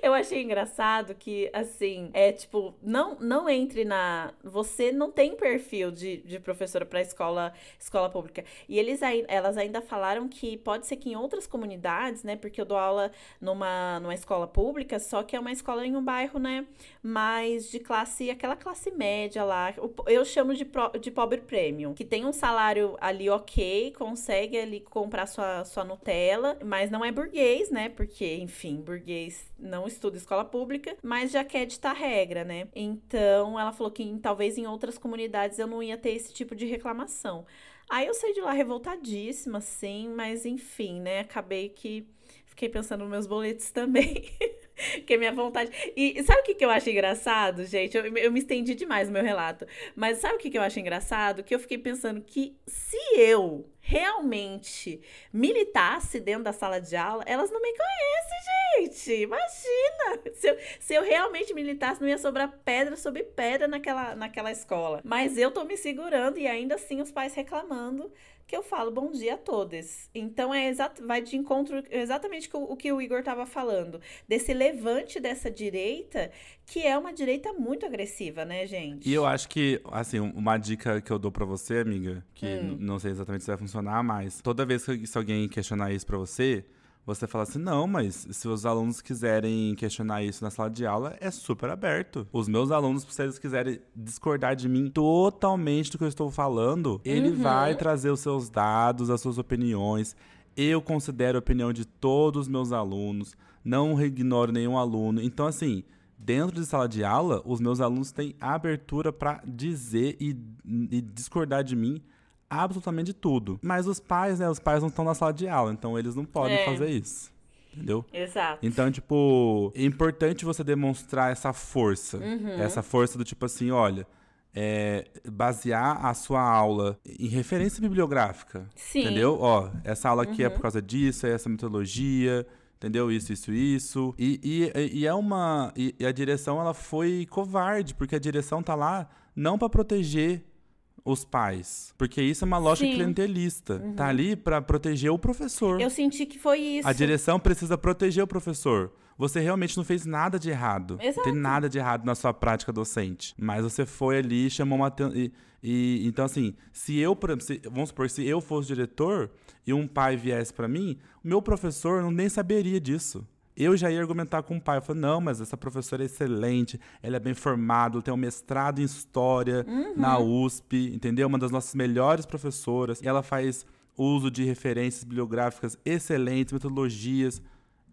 eu achei engraçado que, assim, é tipo, não, não entre na. Você não tem perfil de, de professora para escola, escola pública. E eles, elas ainda falaram que pode ser que em outras comunidades, né? Porque eu dou aula numa, numa escola pública, só que é uma escola em um bairro, né? Mais de classe, aquela classe média lá. Eu chamo de, pro, de pobre premium, que tem um salário ali ok, consegue ali comprar sua, sua Nutella, mas não é burguês, né? Porque, enfim, burguês não estuda escola pública, mas já quer ditar regra, né? Então ela falou que talvez em outras comunidades eu não ia ter esse tipo de reclamação. Aí eu saí de lá revoltadíssima, sim, mas enfim, né? Acabei que fiquei pensando nos meus boletos também. que é minha vontade. E sabe o que, que eu acho engraçado, gente? Eu, eu me estendi demais no meu relato. Mas sabe o que, que eu acho engraçado? Que eu fiquei pensando que se eu realmente militasse dentro da sala de aula, elas não me conhecem, gente. Imagina! Se eu, se eu realmente militasse, não ia sobrar pedra sobre pedra naquela, naquela escola. Mas eu tô me segurando e ainda assim os pais reclamando que eu falo bom dia a todos. Então é exato, vai de encontro exatamente com o que o Igor estava falando, desse levante dessa direita, que é uma direita muito agressiva, né, gente? E eu acho que, assim, uma dica que eu dou para você, amiga, que hum. não sei exatamente se vai funcionar, mas toda vez que se alguém questionar isso para você, você fala assim: não, mas se os alunos quiserem questionar isso na sala de aula, é super aberto. Os meus alunos, se eles quiserem discordar de mim totalmente do que eu estou falando, ele uhum. vai trazer os seus dados, as suas opiniões. Eu considero a opinião de todos os meus alunos, não ignoro nenhum aluno. Então, assim, dentro de sala de aula, os meus alunos têm abertura para dizer e, e discordar de mim absolutamente tudo. Mas os pais, né? Os pais não estão na sala de aula, então eles não podem é. fazer isso. Entendeu? Exato. Então, tipo, é importante você demonstrar essa força. Uhum. Essa força do tipo assim, olha. É, basear a sua aula em referência bibliográfica. Sim. Entendeu? Ó, essa aula aqui é uhum. é por causa disso, é essa metodologia entendeu? Isso, isso, isso. E, e, e é uma. E, a direção ela foi covarde, porque a direção tá lá não para proteger os pais. Porque isso é uma lógica Sim. clientelista. Uhum. Tá ali para proteger o professor. Eu senti que foi isso. A direção precisa proteger o professor. Você realmente não fez nada de errado. Exato. Não tem nada de errado na sua prática docente. Mas você foi ali, chamou uma e, e então assim, se eu, se, vamos supor, se eu fosse diretor e um pai viesse para mim, o meu professor não nem saberia disso. Eu já ia argumentar com o pai. Eu falei, não, mas essa professora é excelente, ela é bem formada, ela tem um mestrado em História uhum. na USP, entendeu? Uma das nossas melhores professoras. E ela faz uso de referências bibliográficas excelentes, metodologias.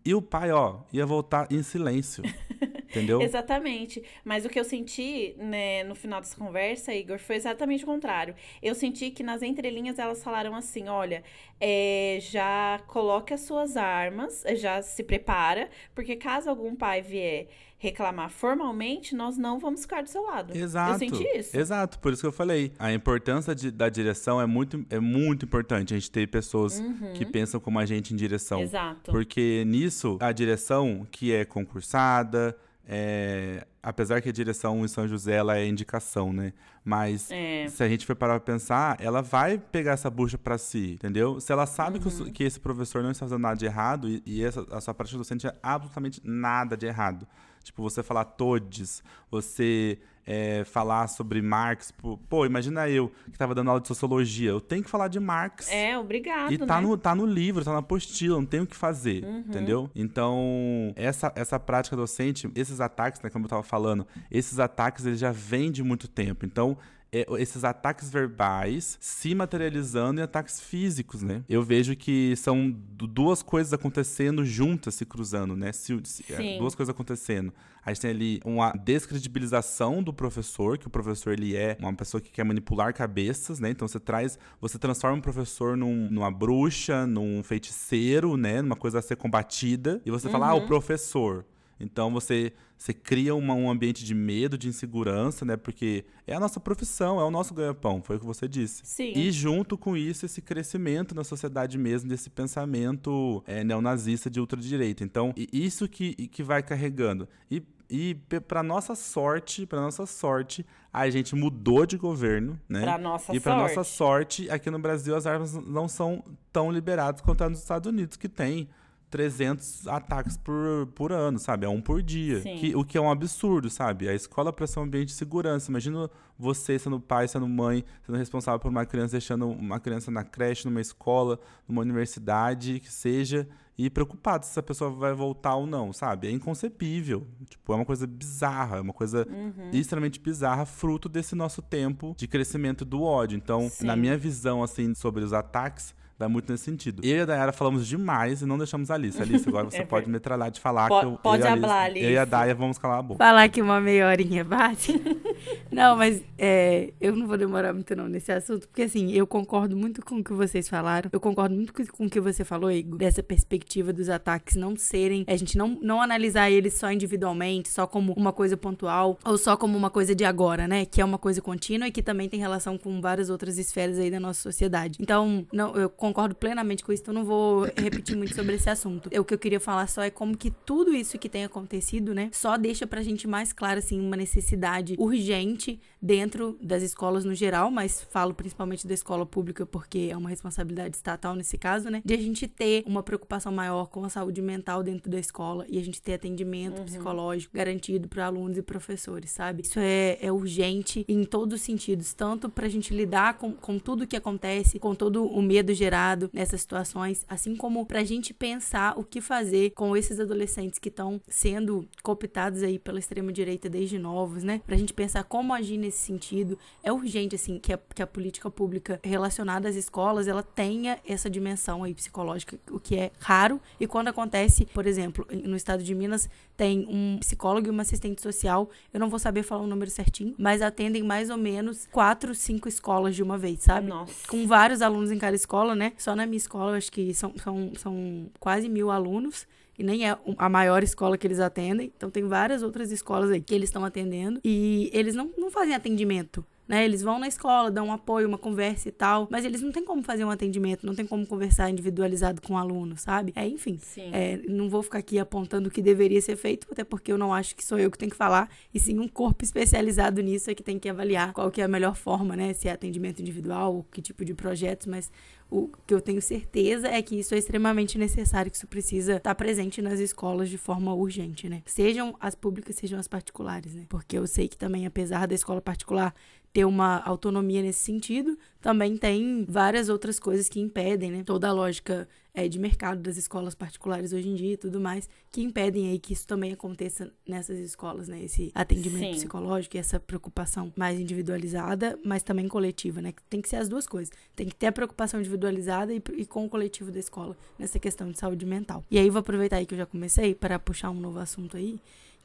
E o pai, ó, ia voltar em silêncio. Entendeu? exatamente. Mas o que eu senti, né, no final dessa conversa, Igor, foi exatamente o contrário. Eu senti que nas entrelinhas elas falaram assim: olha, é, já coloque as suas armas, já se prepara, porque caso algum pai vier reclamar formalmente, nós não vamos ficar do seu lado. Exato. Eu senti isso. Exato, por isso que eu falei. A importância de, da direção é muito, é muito importante. A gente ter pessoas uhum. que pensam como a gente em direção. Exato. Porque nisso, a direção que é concursada, é, apesar que a direção em São José ela é indicação, né? Mas é. se a gente for parar pra pensar, ela vai pegar essa bucha para si, entendeu? Se ela sabe uhum. que, que, esse professor não está fazendo nada de errado e, e essa, a sua prática docente é absolutamente nada de errado. Tipo, você falar todes, você é, falar sobre Marx. Pô, imagina eu que estava dando aula de sociologia. Eu tenho que falar de Marx. É, obrigado. E tá, né? no, tá no livro, tá na apostila, não tenho o que fazer. Uhum. Entendeu? Então, essa, essa prática docente, esses ataques, né, como eu tava falando, esses ataques eles já vêm de muito tempo. Então, esses ataques verbais se materializando em ataques físicos, né? Eu vejo que são duas coisas acontecendo juntas, se cruzando, né? Se, se, é, duas coisas acontecendo. A A gente tem ali uma descredibilização do professor, que o professor ele é uma pessoa que quer manipular cabeças, né? Então você traz, você transforma o professor num, numa bruxa, num feiticeiro, né? Numa coisa a ser combatida. E você uhum. fala, ah, o uhum. professor. Então você, você cria uma, um ambiente de medo, de insegurança, né? Porque é a nossa profissão, é o nosso ganha-pão, foi o que você disse. Sim. E junto com isso, esse crescimento na sociedade mesmo, desse pensamento é, neonazista de ultradireita. Então, isso que, que vai carregando. E e para nossa sorte, para nossa sorte, a gente mudou de governo, né? Pra nossa e para nossa sorte, aqui no Brasil as armas não são tão liberadas quanto nos Estados Unidos, que tem 300 ataques por, por ano, sabe? É um por dia. Que, o que é um absurdo, sabe? A escola para ser um ambiente de segurança. Imagina você sendo pai, sendo mãe, sendo responsável por uma criança, deixando uma criança na creche, numa escola, numa universidade, que seja, e preocupado se essa pessoa vai voltar ou não, sabe? É inconcebível. Tipo, é uma coisa bizarra, é uma coisa uhum. extremamente bizarra, fruto desse nosso tempo de crescimento do ódio. Então, Sim. na minha visão, assim, sobre os ataques, Vai muito nesse sentido. Eu e a Dayara falamos demais e não deixamos a Alice. Alice, agora você é pode metralhar de falar P que eu, Pode eu falar, Alice. Eu e a Daya vamos calar a boca. Falar que uma meia horinha bate. não, mas é, eu não vou demorar muito não nesse assunto, porque assim, eu concordo muito com o que vocês falaram. Eu concordo muito com o que você falou, Igor, dessa perspectiva dos ataques não serem, a gente não, não analisar eles só individualmente, só como uma coisa pontual, ou só como uma coisa de agora, né? Que é uma coisa contínua e que também tem relação com várias outras esferas aí da nossa sociedade. Então, não, eu concordo plenamente com isso, então não vou repetir muito sobre esse assunto. O que eu queria falar só é como que tudo isso que tem acontecido, né, só deixa pra gente mais claro, assim, uma necessidade urgente dentro das escolas no geral, mas falo principalmente da escola pública porque é uma responsabilidade estatal nesse caso, né, de a gente ter uma preocupação maior com a saúde mental dentro da escola e a gente ter atendimento uhum. psicológico garantido para alunos e professores, sabe? Isso é, é urgente em todos os sentidos, tanto pra gente lidar com, com tudo que acontece, com todo o medo gerado, nessas situações, assim como para a gente pensar o que fazer com esses adolescentes que estão sendo cooptados aí pela extrema direita desde novos, né? Para a gente pensar como agir nesse sentido. É urgente assim que a, que a política pública relacionada às escolas ela tenha essa dimensão aí psicológica, o que é raro e quando acontece, por exemplo, no estado de Minas tem um psicólogo e uma assistente social, eu não vou saber falar o número certinho, mas atendem mais ou menos quatro, cinco escolas de uma vez, sabe? Nossa. Com vários alunos em cada escola, né? Só na minha escola, eu acho que são, são, são quase mil alunos. E nem é a maior escola que eles atendem. Então, tem várias outras escolas aí que eles estão atendendo. E eles não, não fazem atendimento né? Eles vão na escola, dão um apoio, uma conversa e tal, mas eles não têm como fazer um atendimento, não tem como conversar individualizado com o aluno, sabe? É, enfim, é, não vou ficar aqui apontando o que deveria ser feito, até porque eu não acho que sou eu que tenho que falar, e sim um corpo especializado nisso é que tem que avaliar qual que é a melhor forma, né? Se é atendimento individual, ou que tipo de projetos, mas o que eu tenho certeza é que isso é extremamente necessário, que isso precisa estar presente nas escolas de forma urgente, né? Sejam as públicas, sejam as particulares, né? Porque eu sei que também, apesar da escola particular ter uma autonomia nesse sentido, também tem várias outras coisas que impedem, né? Toda a lógica é, de mercado das escolas particulares hoje em dia e tudo mais, que impedem aí que isso também aconteça nessas escolas, né? Esse atendimento Sim. psicológico e essa preocupação mais individualizada, mas também coletiva, né? Tem que ser as duas coisas. Tem que ter a preocupação individualizada e, e com o coletivo da escola nessa questão de saúde mental. E aí vou aproveitar aí que eu já comecei para puxar um novo assunto aí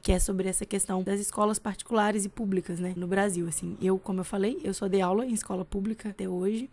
que é sobre essa questão das escolas particulares e públicas, né, no Brasil, assim. Eu, como eu falei, eu só dei aula em escola pública até hoje,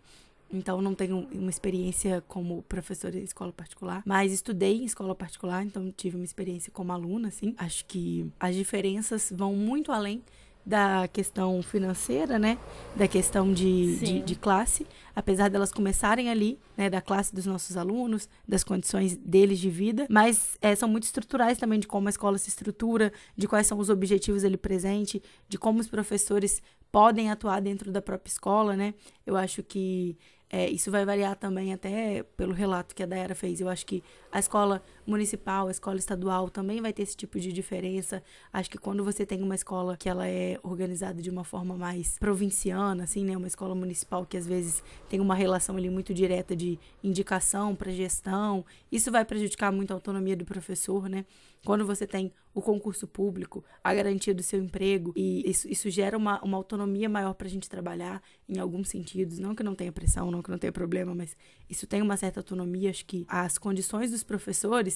então não tenho uma experiência como professora em escola particular, mas estudei em escola particular, então tive uma experiência como aluna, assim. Acho que as diferenças vão muito além da questão financeira, né? Da questão de, de, de, classe, apesar delas começarem ali, né? Da classe dos nossos alunos, das condições deles de vida, mas é, são muito estruturais também de como a escola se estrutura, de quais são os objetivos ali presente, de como os professores podem atuar dentro da própria escola, né? Eu acho que é, isso vai variar também até pelo relato que a Daera fez. Eu acho que a escola municipal, a escola estadual também vai ter esse tipo de diferença. Acho que quando você tem uma escola que ela é organizada de uma forma mais provinciana, assim, né, uma escola municipal que às vezes tem uma relação ali muito direta de indicação para gestão, isso vai prejudicar muito a autonomia do professor, né? Quando você tem o concurso público, a garantia do seu emprego, e isso, isso gera uma, uma autonomia maior para a gente trabalhar em alguns sentidos. Não que não tenha pressão, não que não tenha problema, mas isso tem uma certa autonomia. Acho que as condições dos professores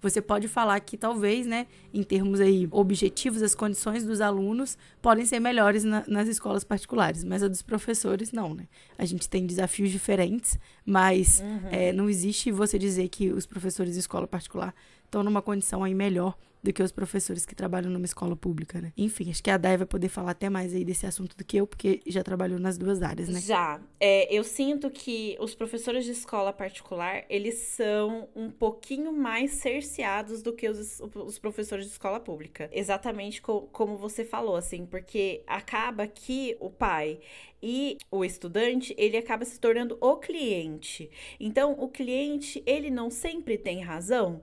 você pode falar que talvez, né, em termos aí objetivos, as condições dos alunos podem ser melhores na, nas escolas particulares, mas a dos professores não, né? A gente tem desafios diferentes, mas uhum. é, não existe você dizer que os professores de escola particular estão numa condição aí melhor do que os professores que trabalham numa escola pública, né? Enfim, acho que a Dai vai poder falar até mais aí desse assunto do que eu, porque já trabalhou nas duas áreas, né? Já. É, eu sinto que os professores de escola particular, eles são um pouquinho mais cerceados do que os, os professores de escola pública. Exatamente co como você falou, assim, porque acaba que o pai e o estudante, ele acaba se tornando o cliente. Então, o cliente, ele não sempre tem razão,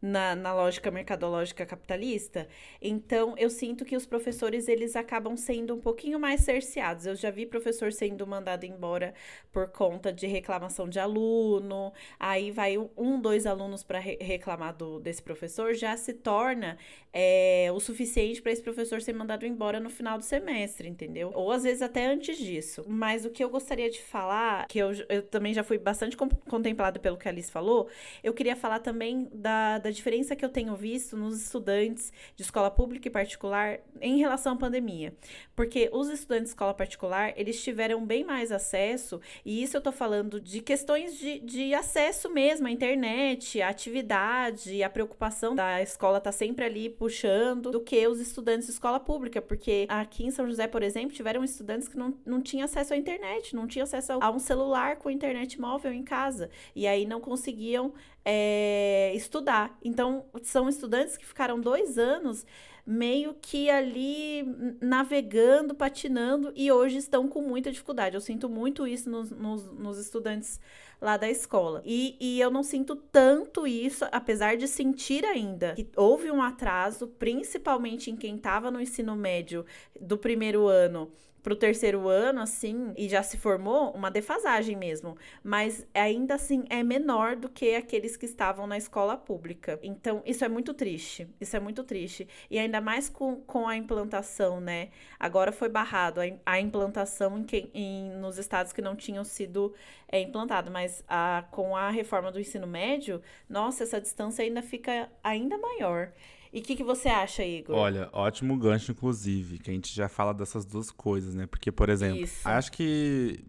na, na lógica mercadológica capitalista. Então, eu sinto que os professores, eles acabam sendo um pouquinho mais cerceados. Eu já vi professor sendo mandado embora por conta de reclamação de aluno, aí vai um, dois alunos para re reclamar do, desse professor, já se torna é, o suficiente para esse professor ser mandado embora no final do semestre, entendeu? Ou às vezes até antes disso. Mas o que eu gostaria de falar, que eu, eu também já fui bastante contemplado pelo que a Alice falou, eu queria falar também da, da diferença que eu tenho visto nos estudantes de escola pública e particular em relação à pandemia. Porque os estudantes de escola particular, eles tiveram bem mais acesso, e isso eu tô falando de questões de, de acesso mesmo à internet, à atividade, a preocupação da escola tá sempre ali puxando, do que os estudantes de escola pública, porque aqui em São José, por exemplo, tiveram estudantes que não, não tinham acesso à internet, não tinham acesso a um celular com internet móvel em casa, e aí não conseguiam é, estudar. Então, são estudantes que ficaram dois anos meio que ali navegando, patinando e hoje estão com muita dificuldade. Eu sinto muito isso nos, nos, nos estudantes lá da escola. E, e eu não sinto tanto isso, apesar de sentir ainda que houve um atraso, principalmente em quem estava no ensino médio do primeiro ano pro terceiro ano, assim, e já se formou, uma defasagem mesmo. Mas ainda assim é menor do que aqueles que estavam na escola pública. Então, isso é muito triste. Isso é muito triste. E ainda mais com, com a implantação, né? Agora foi barrado a, a implantação em, em, nos estados que não tinham sido é, implantado. Mas a, com a reforma do ensino médio, nossa, essa distância ainda fica ainda maior. E o que, que você acha, Igor? Olha, ótimo gancho, inclusive, que a gente já fala dessas duas coisas, né? Porque, por exemplo, Isso. acho que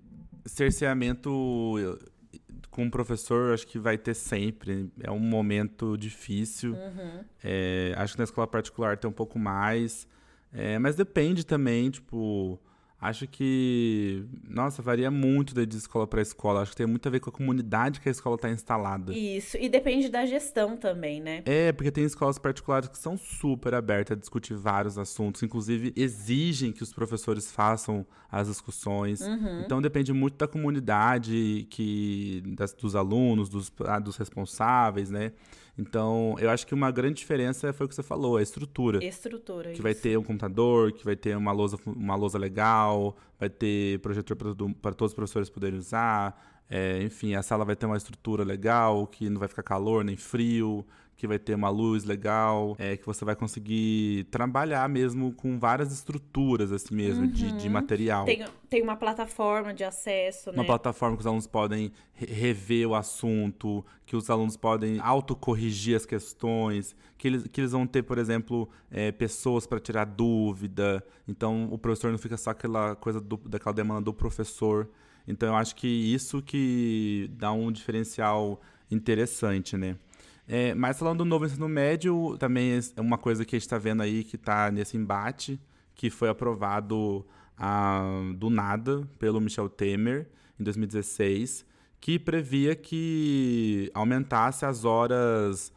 cerceamento com o professor, acho que vai ter sempre. É um momento difícil. Uhum. É, acho que na escola particular tem um pouco mais. É, mas depende também, tipo Acho que, nossa, varia muito de escola para escola. Acho que tem muito a ver com a comunidade que a escola está instalada. Isso, e depende da gestão também, né? É, porque tem escolas particulares que são super abertas a discutir vários assuntos, inclusive exigem que os professores façam as discussões. Uhum. Então depende muito da comunidade, que das, dos alunos, dos, ah, dos responsáveis, né? Então, eu acho que uma grande diferença foi o que você falou, a estrutura. Estrutura, Que isso. vai ter um computador, que vai ter uma lousa, uma lousa legal, vai ter projetor para todos os professores poderem usar. É, enfim, a sala vai ter uma estrutura legal, que não vai ficar calor nem frio que vai ter uma luz legal, é, que você vai conseguir trabalhar mesmo com várias estruturas, assim mesmo, uhum. de, de uhum. material. Tem, tem uma plataforma de acesso, né? Uma plataforma que os alunos podem rever o assunto, que os alunos podem autocorrigir as questões, que eles, que eles vão ter, por exemplo, é, pessoas para tirar dúvida. Então, o professor não fica só aquela coisa do, daquela demanda do professor. Então, eu acho que isso que dá um diferencial interessante, né? É, mas falando do novo ensino médio, também é uma coisa que a gente está vendo aí que está nesse embate, que foi aprovado ah, do nada pelo Michel Temer em 2016, que previa que aumentasse as horas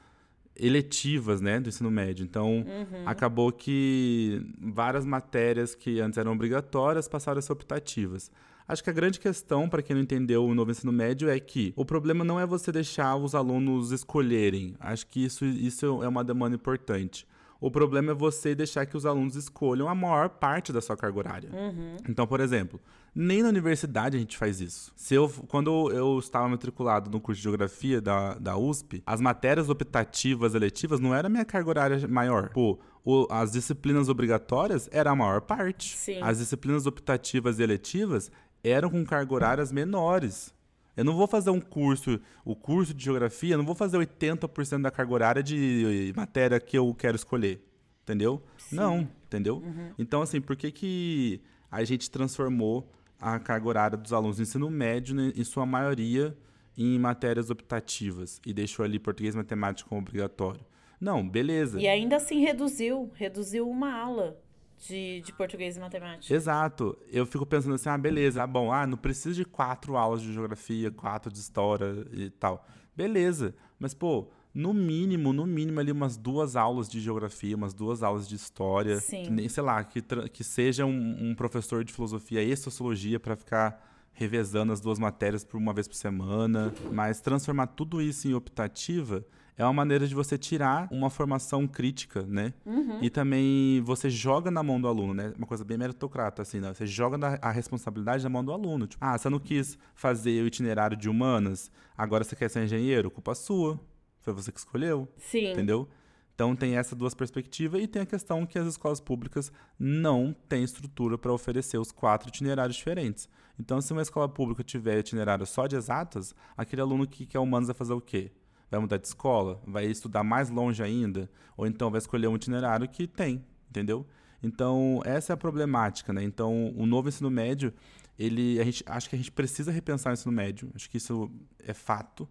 eletivas né, do ensino médio. Então, uhum. acabou que várias matérias que antes eram obrigatórias passaram a ser optativas. Acho que a grande questão, para quem não entendeu o novo ensino médio, é que o problema não é você deixar os alunos escolherem. Acho que isso, isso é uma demanda importante. O problema é você deixar que os alunos escolham a maior parte da sua carga horária. Uhum. Então, por exemplo, nem na universidade a gente faz isso. Se eu, quando eu estava matriculado no curso de Geografia da, da USP, as matérias optativas eletivas não era a minha carga horária maior. Pô, o, as disciplinas obrigatórias era a maior parte. Sim. As disciplinas optativas e eletivas eram com carga horárias menores. Eu não vou fazer um curso, o curso de geografia, eu não vou fazer 80% da carga horária de matéria que eu quero escolher. Entendeu? Sim. Não, entendeu? Uhum. Então, assim, por que, que a gente transformou a carga horária dos alunos do ensino médio, né, em sua maioria, em matérias optativas e deixou ali português e matemática como obrigatório? Não, beleza. E ainda assim reduziu, reduziu uma aula de, de português e matemática. Exato. Eu fico pensando assim, ah, beleza, ah, bom, ah, não precisa de quatro aulas de geografia, quatro de história e tal. Beleza. Mas, pô, no mínimo, no mínimo ali umas duas aulas de geografia, umas duas aulas de história. Sim. Que nem, sei lá, que, que seja um, um professor de filosofia e sociologia para ficar revezando as duas matérias por uma vez por semana. Mas transformar tudo isso em optativa é uma maneira de você tirar uma formação crítica, né? Uhum. E também você joga na mão do aluno, né? Uma coisa bem meritocrata, assim, né? Você joga a responsabilidade na mão do aluno. Tipo, ah, você não quis fazer o itinerário de humanas, agora você quer ser engenheiro? Culpa sua. Foi você que escolheu. Sim. Entendeu? Então tem essas duas perspectivas e tem a questão que as escolas públicas não têm estrutura para oferecer os quatro itinerários diferentes. Então, se uma escola pública tiver itinerário só de exatas, aquele aluno que quer humanas vai fazer o quê? Vai mudar de escola, vai estudar mais longe ainda, ou então vai escolher um itinerário que tem, entendeu? Então, essa é a problemática, né? Então, o novo ensino médio, ele, a gente, acho que a gente precisa repensar o ensino médio, acho que isso é fato,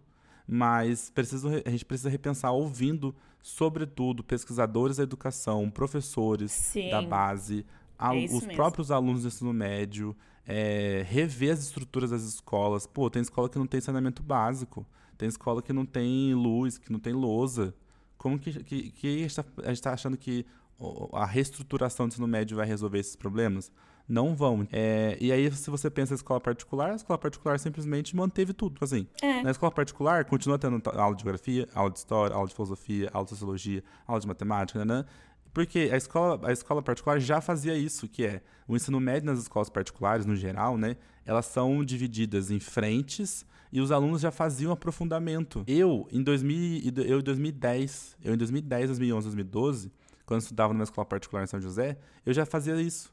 mas precisa, a gente precisa repensar ouvindo, sobretudo, pesquisadores da educação, professores Sim, da base, a, é os mesmo. próprios alunos do ensino médio, é, rever as estruturas das escolas. Pô, tem escola que não tem saneamento básico. Tem escola que não tem luz, que não tem lousa. Como que, que, que a gente está tá achando que a reestruturação do ensino médio vai resolver esses problemas? Não vão. É, e aí, se você pensa em escola particular, a escola particular simplesmente manteve tudo. Assim, é. Na escola particular, continua tendo aula de geografia, aula de história, aula de filosofia, aula de sociologia, aula de matemática, né? Porque a escola, a escola particular já fazia isso, que é o ensino médio nas escolas particulares, no geral, né? Elas são divididas em frentes e os alunos já faziam aprofundamento. Eu, em, 2000, eu, em 2010, eu em 2010, 2011, 2012, quando eu estudava numa escola particular em São José, eu já fazia isso.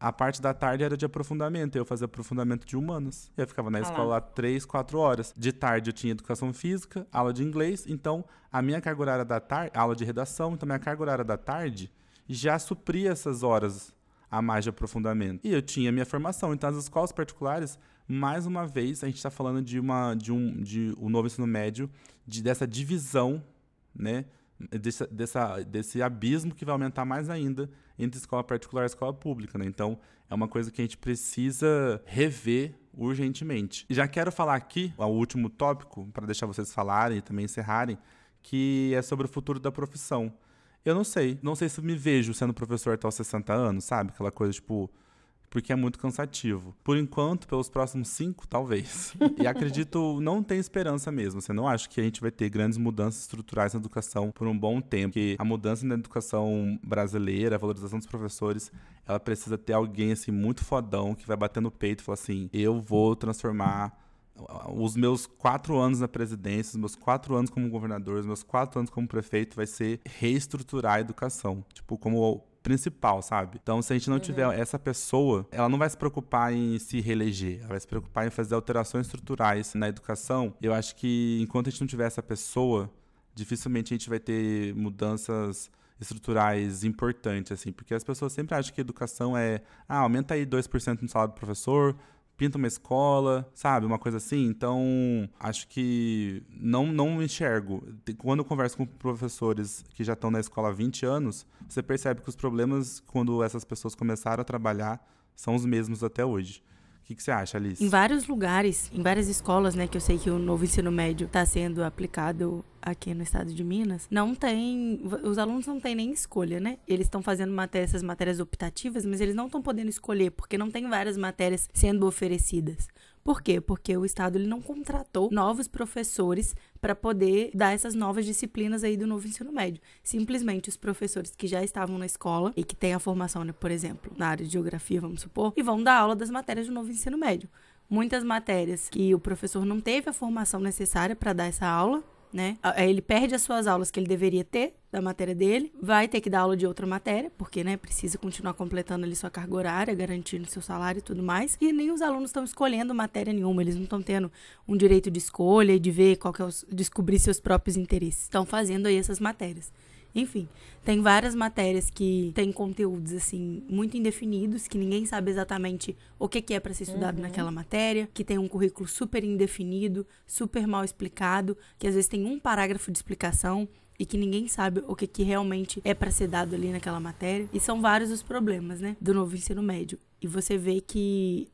A parte da tarde era de aprofundamento, eu fazia aprofundamento de humanas. Eu ficava na ah escola lá três, quatro horas. De tarde eu tinha educação física, aula de inglês, então a minha carga horária da tarde, aula de redação, então a minha carga horária da tarde já supria essas horas a mais de aprofundamento. E eu tinha minha formação, então as escolas particulares mais uma vez, a gente está falando de, uma, de, um, de um novo ensino médio, de, dessa divisão, né? Desse, dessa, desse abismo que vai aumentar mais ainda entre escola particular e escola pública. Né? Então, é uma coisa que a gente precisa rever urgentemente. Já quero falar aqui, o último tópico, para deixar vocês falarem e também encerrarem, que é sobre o futuro da profissão. Eu não sei, não sei se me vejo sendo professor até os 60 anos, sabe? Aquela coisa tipo porque é muito cansativo. Por enquanto, pelos próximos cinco, talvez. e acredito, não tem esperança mesmo. Você não acha que a gente vai ter grandes mudanças estruturais na educação por um bom tempo. Que a mudança na educação brasileira, a valorização dos professores, ela precisa ter alguém assim muito fodão que vai bater no peito e falar assim: eu vou transformar os meus quatro anos na presidência, os meus quatro anos como governador, os meus quatro anos como prefeito, vai ser reestruturar a educação. Tipo, como principal, sabe? Então, se a gente não uhum. tiver essa pessoa, ela não vai se preocupar em se reeleger, ela vai se preocupar em fazer alterações estruturais na educação. Eu acho que enquanto a gente não tiver essa pessoa, dificilmente a gente vai ter mudanças estruturais importantes, assim, porque as pessoas sempre acham que educação é, ah, aumenta aí 2% no salário do professor, pinta uma escola, sabe? Uma coisa assim. Então, acho que não, não enxergo. Quando eu converso com professores que já estão na escola há 20 anos, você percebe que os problemas, quando essas pessoas começaram a trabalhar, são os mesmos até hoje que, que você acha, Alice? Em vários lugares, em várias escolas, né, que eu sei que o novo ensino médio está sendo aplicado aqui no estado de Minas, não tem. Os alunos não têm nem escolha, né? Eles estão fazendo matéria, essas matérias optativas, mas eles não estão podendo escolher, porque não tem várias matérias sendo oferecidas. Por quê? Porque o Estado ele não contratou novos professores para poder dar essas novas disciplinas aí do novo ensino médio. Simplesmente os professores que já estavam na escola e que têm a formação, né, por exemplo, na área de geografia, vamos supor, e vão dar aula das matérias do novo ensino médio. Muitas matérias que o professor não teve a formação necessária para dar essa aula, né? Ele perde as suas aulas que ele deveria ter da matéria dele, vai ter que dar aula de outra matéria, porque, né, precisa continuar completando ali sua carga horária, garantindo seu salário e tudo mais. E nem os alunos estão escolhendo matéria nenhuma, eles não estão tendo um direito de escolha e de ver qual que é o, descobrir seus próprios interesses. Estão fazendo aí essas matérias. Enfim, tem várias matérias que têm conteúdos assim muito indefinidos, que ninguém sabe exatamente o que, que é para ser estudado uhum. naquela matéria, que tem um currículo super indefinido, super mal explicado, que às vezes tem um parágrafo de explicação e que ninguém sabe o que, que realmente é para ser dado ali naquela matéria. E são vários os problemas, né, do novo ensino médio. E você vê que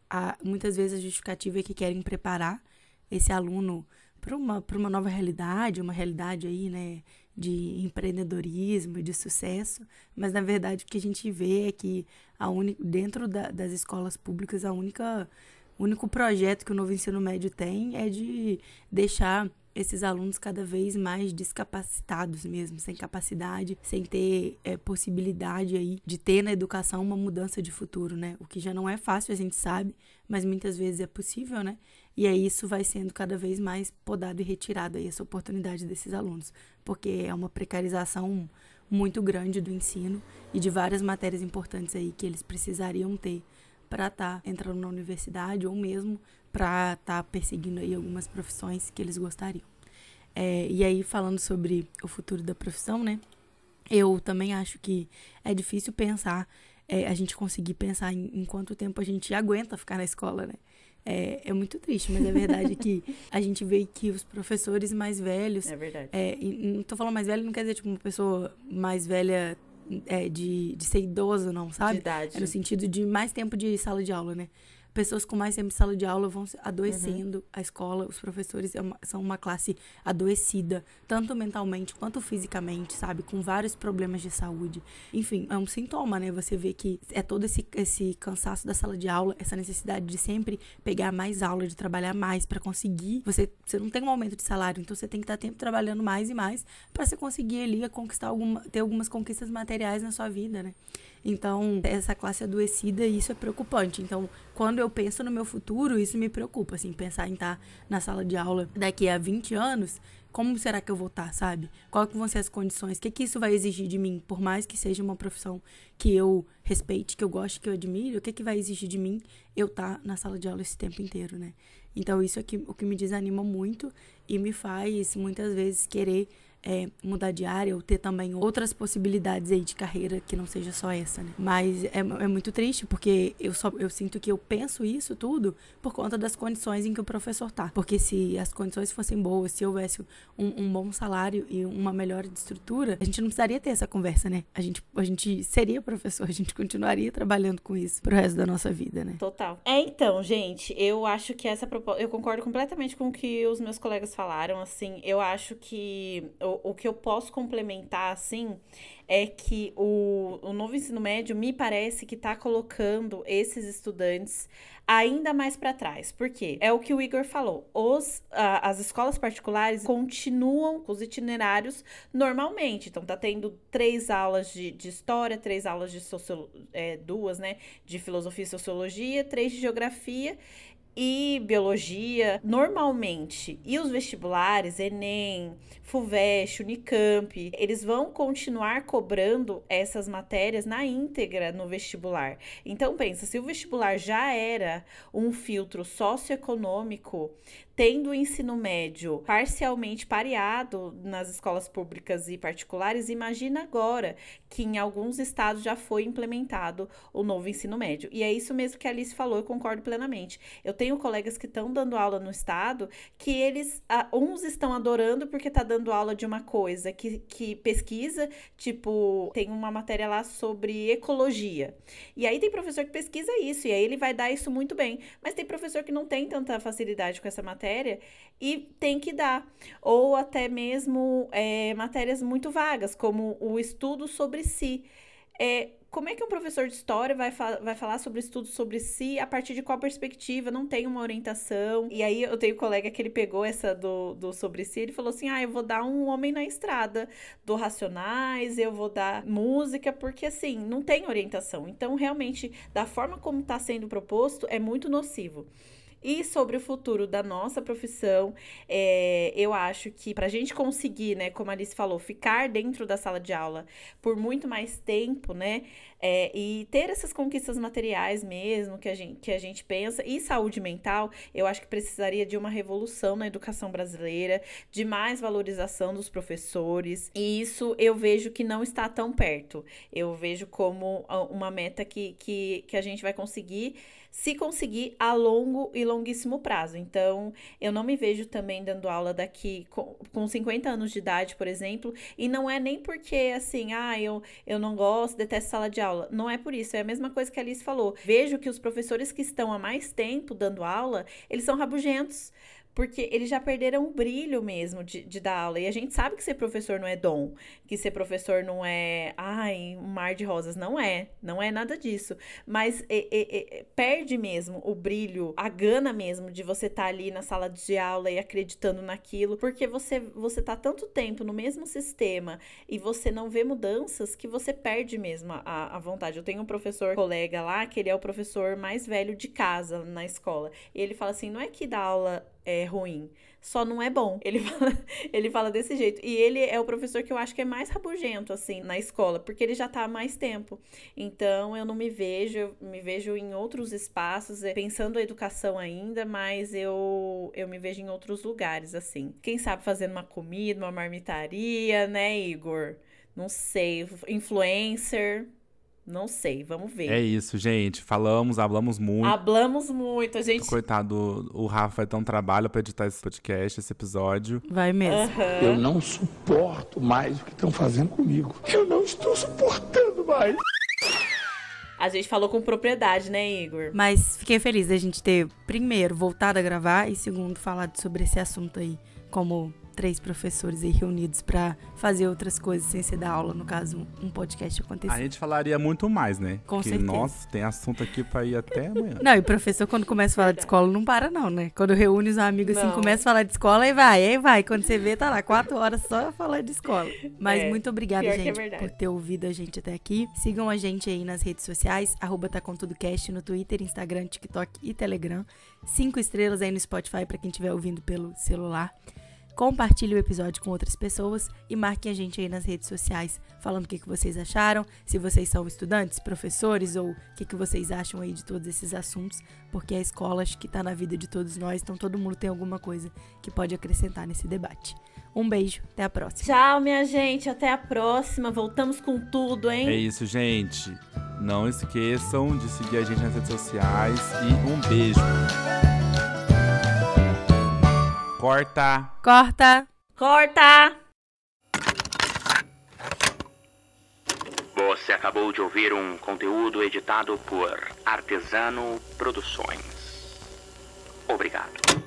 muitas vezes a justificativa é que querem preparar esse aluno para uma, uma nova realidade, uma realidade aí, né, de empreendedorismo e de sucesso, mas na verdade o que a gente vê é que a única, dentro da, das escolas públicas a única o único projeto que o novo ensino médio tem é de deixar esses alunos cada vez mais descapacitados mesmo, sem capacidade, sem ter é, possibilidade aí de ter na educação uma mudança de futuro, né? O que já não é fácil, a gente sabe, mas muitas vezes é possível, né? E aí isso vai sendo cada vez mais podado e retirado aí essa oportunidade desses alunos, porque é uma precarização muito grande do ensino e de várias matérias importantes aí que eles precisariam ter para estar tá entrando na universidade ou mesmo para estar tá perseguindo aí algumas profissões que eles gostariam. É, e aí falando sobre o futuro da profissão, né? Eu também acho que é difícil pensar, é, a gente conseguir pensar em, em quanto tempo a gente aguenta ficar na escola, né? É, é muito triste, mas é verdade que a gente vê que os professores mais velhos. É verdade. É, não tô falando mais velho, não quer dizer tipo uma pessoa mais velha é, de, de ser idoso, não, sabe? De idade. É no sentido de mais tempo de sala de aula, né? Pessoas com mais tempo de sala de aula vão adoecendo. Uhum. A escola, os professores é uma, são uma classe adoecida, tanto mentalmente quanto fisicamente, sabe? Com vários problemas de saúde. Enfim, é um sintoma, né? Você vê que é todo esse, esse cansaço da sala de aula, essa necessidade de sempre pegar mais aula, de trabalhar mais para conseguir. Você, você não tem um aumento de salário, então você tem que estar tempo trabalhando mais e mais para você conseguir ali conquistar alguma, ter algumas conquistas materiais na sua vida, né? Então, essa classe adoecida, isso é preocupante. Então, quando eu penso no meu futuro, isso me preocupa, assim, pensar em estar na sala de aula daqui a 20 anos, como será que eu vou estar, sabe? Quais vão ser as condições? O que, que isso vai exigir de mim? Por mais que seja uma profissão que eu respeite, que eu goste, que eu admire, o que, que vai exigir de mim eu estar na sala de aula esse tempo inteiro, né? Então, isso é que, o que me desanima muito e me faz, muitas vezes, querer é, mudar de área ou ter também outras possibilidades aí de carreira que não seja só essa, né? Mas é, é muito triste porque eu só eu sinto que eu penso isso tudo por conta das condições em que o professor tá. Porque se as condições fossem boas, se houvesse um, um bom salário e uma melhor estrutura, a gente não precisaria ter essa conversa, né? A gente, a gente seria professor, a gente continuaria trabalhando com isso pro resto da nossa vida, né? Total. É, então, gente, eu acho que essa proposta. Eu concordo completamente com o que os meus colegas falaram, assim. Eu acho que o, que eu posso complementar, assim, é que o, o novo ensino médio me parece que está colocando esses estudantes ainda mais para trás. Por quê? É o que o Igor falou. Os, a, as escolas particulares continuam com os itinerários normalmente. Então, tá tendo três aulas de, de história, três aulas de sociologia, é, duas, né? De filosofia e sociologia, três de geografia e biologia normalmente e os vestibulares Enem, Fuvest, Unicamp, eles vão continuar cobrando essas matérias na íntegra no vestibular. Então pensa, se o vestibular já era um filtro socioeconômico, tendo o ensino médio parcialmente pareado nas escolas públicas e particulares, imagina agora que em alguns estados já foi implementado o novo ensino médio. E é isso mesmo que a Alice falou, eu concordo plenamente. Eu tenho colegas que estão dando aula no estado que eles, uns estão adorando porque está dando aula de uma coisa que, que pesquisa, tipo, tem uma matéria lá sobre ecologia. E aí tem professor que pesquisa isso, e aí ele vai dar isso muito bem. Mas tem professor que não tem tanta facilidade com essa matéria matéria e tem que dar. Ou até mesmo é, matérias muito vagas, como o estudo sobre si. É, como é que um professor de história vai, fa vai falar sobre estudo sobre si a partir de qual perspectiva? Não tem uma orientação. E aí eu tenho um colega que ele pegou essa do, do sobre si, ele falou assim: ah, eu vou dar um homem na estrada do Racionais, eu vou dar música, porque assim, não tem orientação. Então, realmente, da forma como está sendo proposto, é muito nocivo. E sobre o futuro da nossa profissão, é, eu acho que para a gente conseguir, né, como a Alice falou, ficar dentro da sala de aula por muito mais tempo, né, é, e ter essas conquistas materiais mesmo que a, gente, que a gente pensa, e saúde mental, eu acho que precisaria de uma revolução na educação brasileira, de mais valorização dos professores, e isso eu vejo que não está tão perto. Eu vejo como uma meta que, que, que a gente vai conseguir se conseguir a longo e longuíssimo prazo. Então, eu não me vejo também dando aula daqui com, com 50 anos de idade, por exemplo, e não é nem porque assim, ah, eu, eu não gosto, detesto sala de aula. Não é por isso, é a mesma coisa que a Alice falou. Vejo que os professores que estão há mais tempo dando aula, eles são rabugentos porque eles já perderam o brilho mesmo de, de, dar aula. E a gente sabe que ser professor não é dom, que ser professor não é, ai, um mar de rosas. Não é, não é nada disso. Mas é, é, é, perde mesmo o brilho, a gana mesmo de você estar tá ali na sala de aula e acreditando naquilo, porque você, você tá tanto tempo no mesmo sistema e você não vê mudanças que você perde mesmo a, a vontade. Eu tenho um professor colega lá, que ele é o professor mais velho de casa na escola. E ele fala assim: não é que dá aula é ruim. Só não é bom. Ele fala, ele fala desse jeito. E ele é o professor que eu acho que é mais rabugento, assim, na escola, porque ele já tá há mais tempo. Então, eu não me vejo, eu me vejo em outros espaços, é, pensando a educação ainda, mas eu, eu me vejo em outros lugares, assim. Quem sabe fazendo uma comida, uma marmitaria, né, Igor? Não sei. Influencer. Não sei, vamos ver. É isso, gente. Falamos, hablamos muito. Hablamos muito, a gente. Coitado, o Rafa vai ter um trabalho pra editar esse podcast, esse episódio. Vai mesmo. Uhum. Eu não suporto mais o que estão fazendo comigo. Eu não estou suportando mais. A gente falou com propriedade, né, Igor? Mas fiquei feliz da gente ter, primeiro, voltado a gravar e, segundo, falado sobre esse assunto aí como três professores aí reunidos para fazer outras coisas sem ser dar aula, no caso, um podcast acontecer. A gente falaria muito mais, né? Com Porque, certeza. Nossa, tem assunto aqui para ir até amanhã. Não, e professor, quando começa a falar de escola, não para não, né? Quando reúne os amigos assim, começa a falar de escola, aí vai, aí vai. Quando você vê, tá lá, quatro horas só falando de escola. Mas é, muito obrigada, é gente, é por ter ouvido a gente até aqui. Sigam a gente aí nas redes sociais, arroba tá com tudo cast, no Twitter, Instagram, TikTok e Telegram. Cinco estrelas aí no Spotify para quem estiver ouvindo pelo celular. Compartilhe o episódio com outras pessoas e marquem a gente aí nas redes sociais falando o que, que vocês acharam, se vocês são estudantes, professores ou o que, que vocês acham aí de todos esses assuntos, porque a escola acho que está na vida de todos nós, então todo mundo tem alguma coisa que pode acrescentar nesse debate. Um beijo, até a próxima. Tchau, minha gente, até a próxima. Voltamos com tudo, hein? É isso, gente. Não esqueçam de seguir a gente nas redes sociais e um beijo. Corta. Corta. Corta. Você acabou de ouvir um conteúdo editado por Artesano Produções. Obrigado.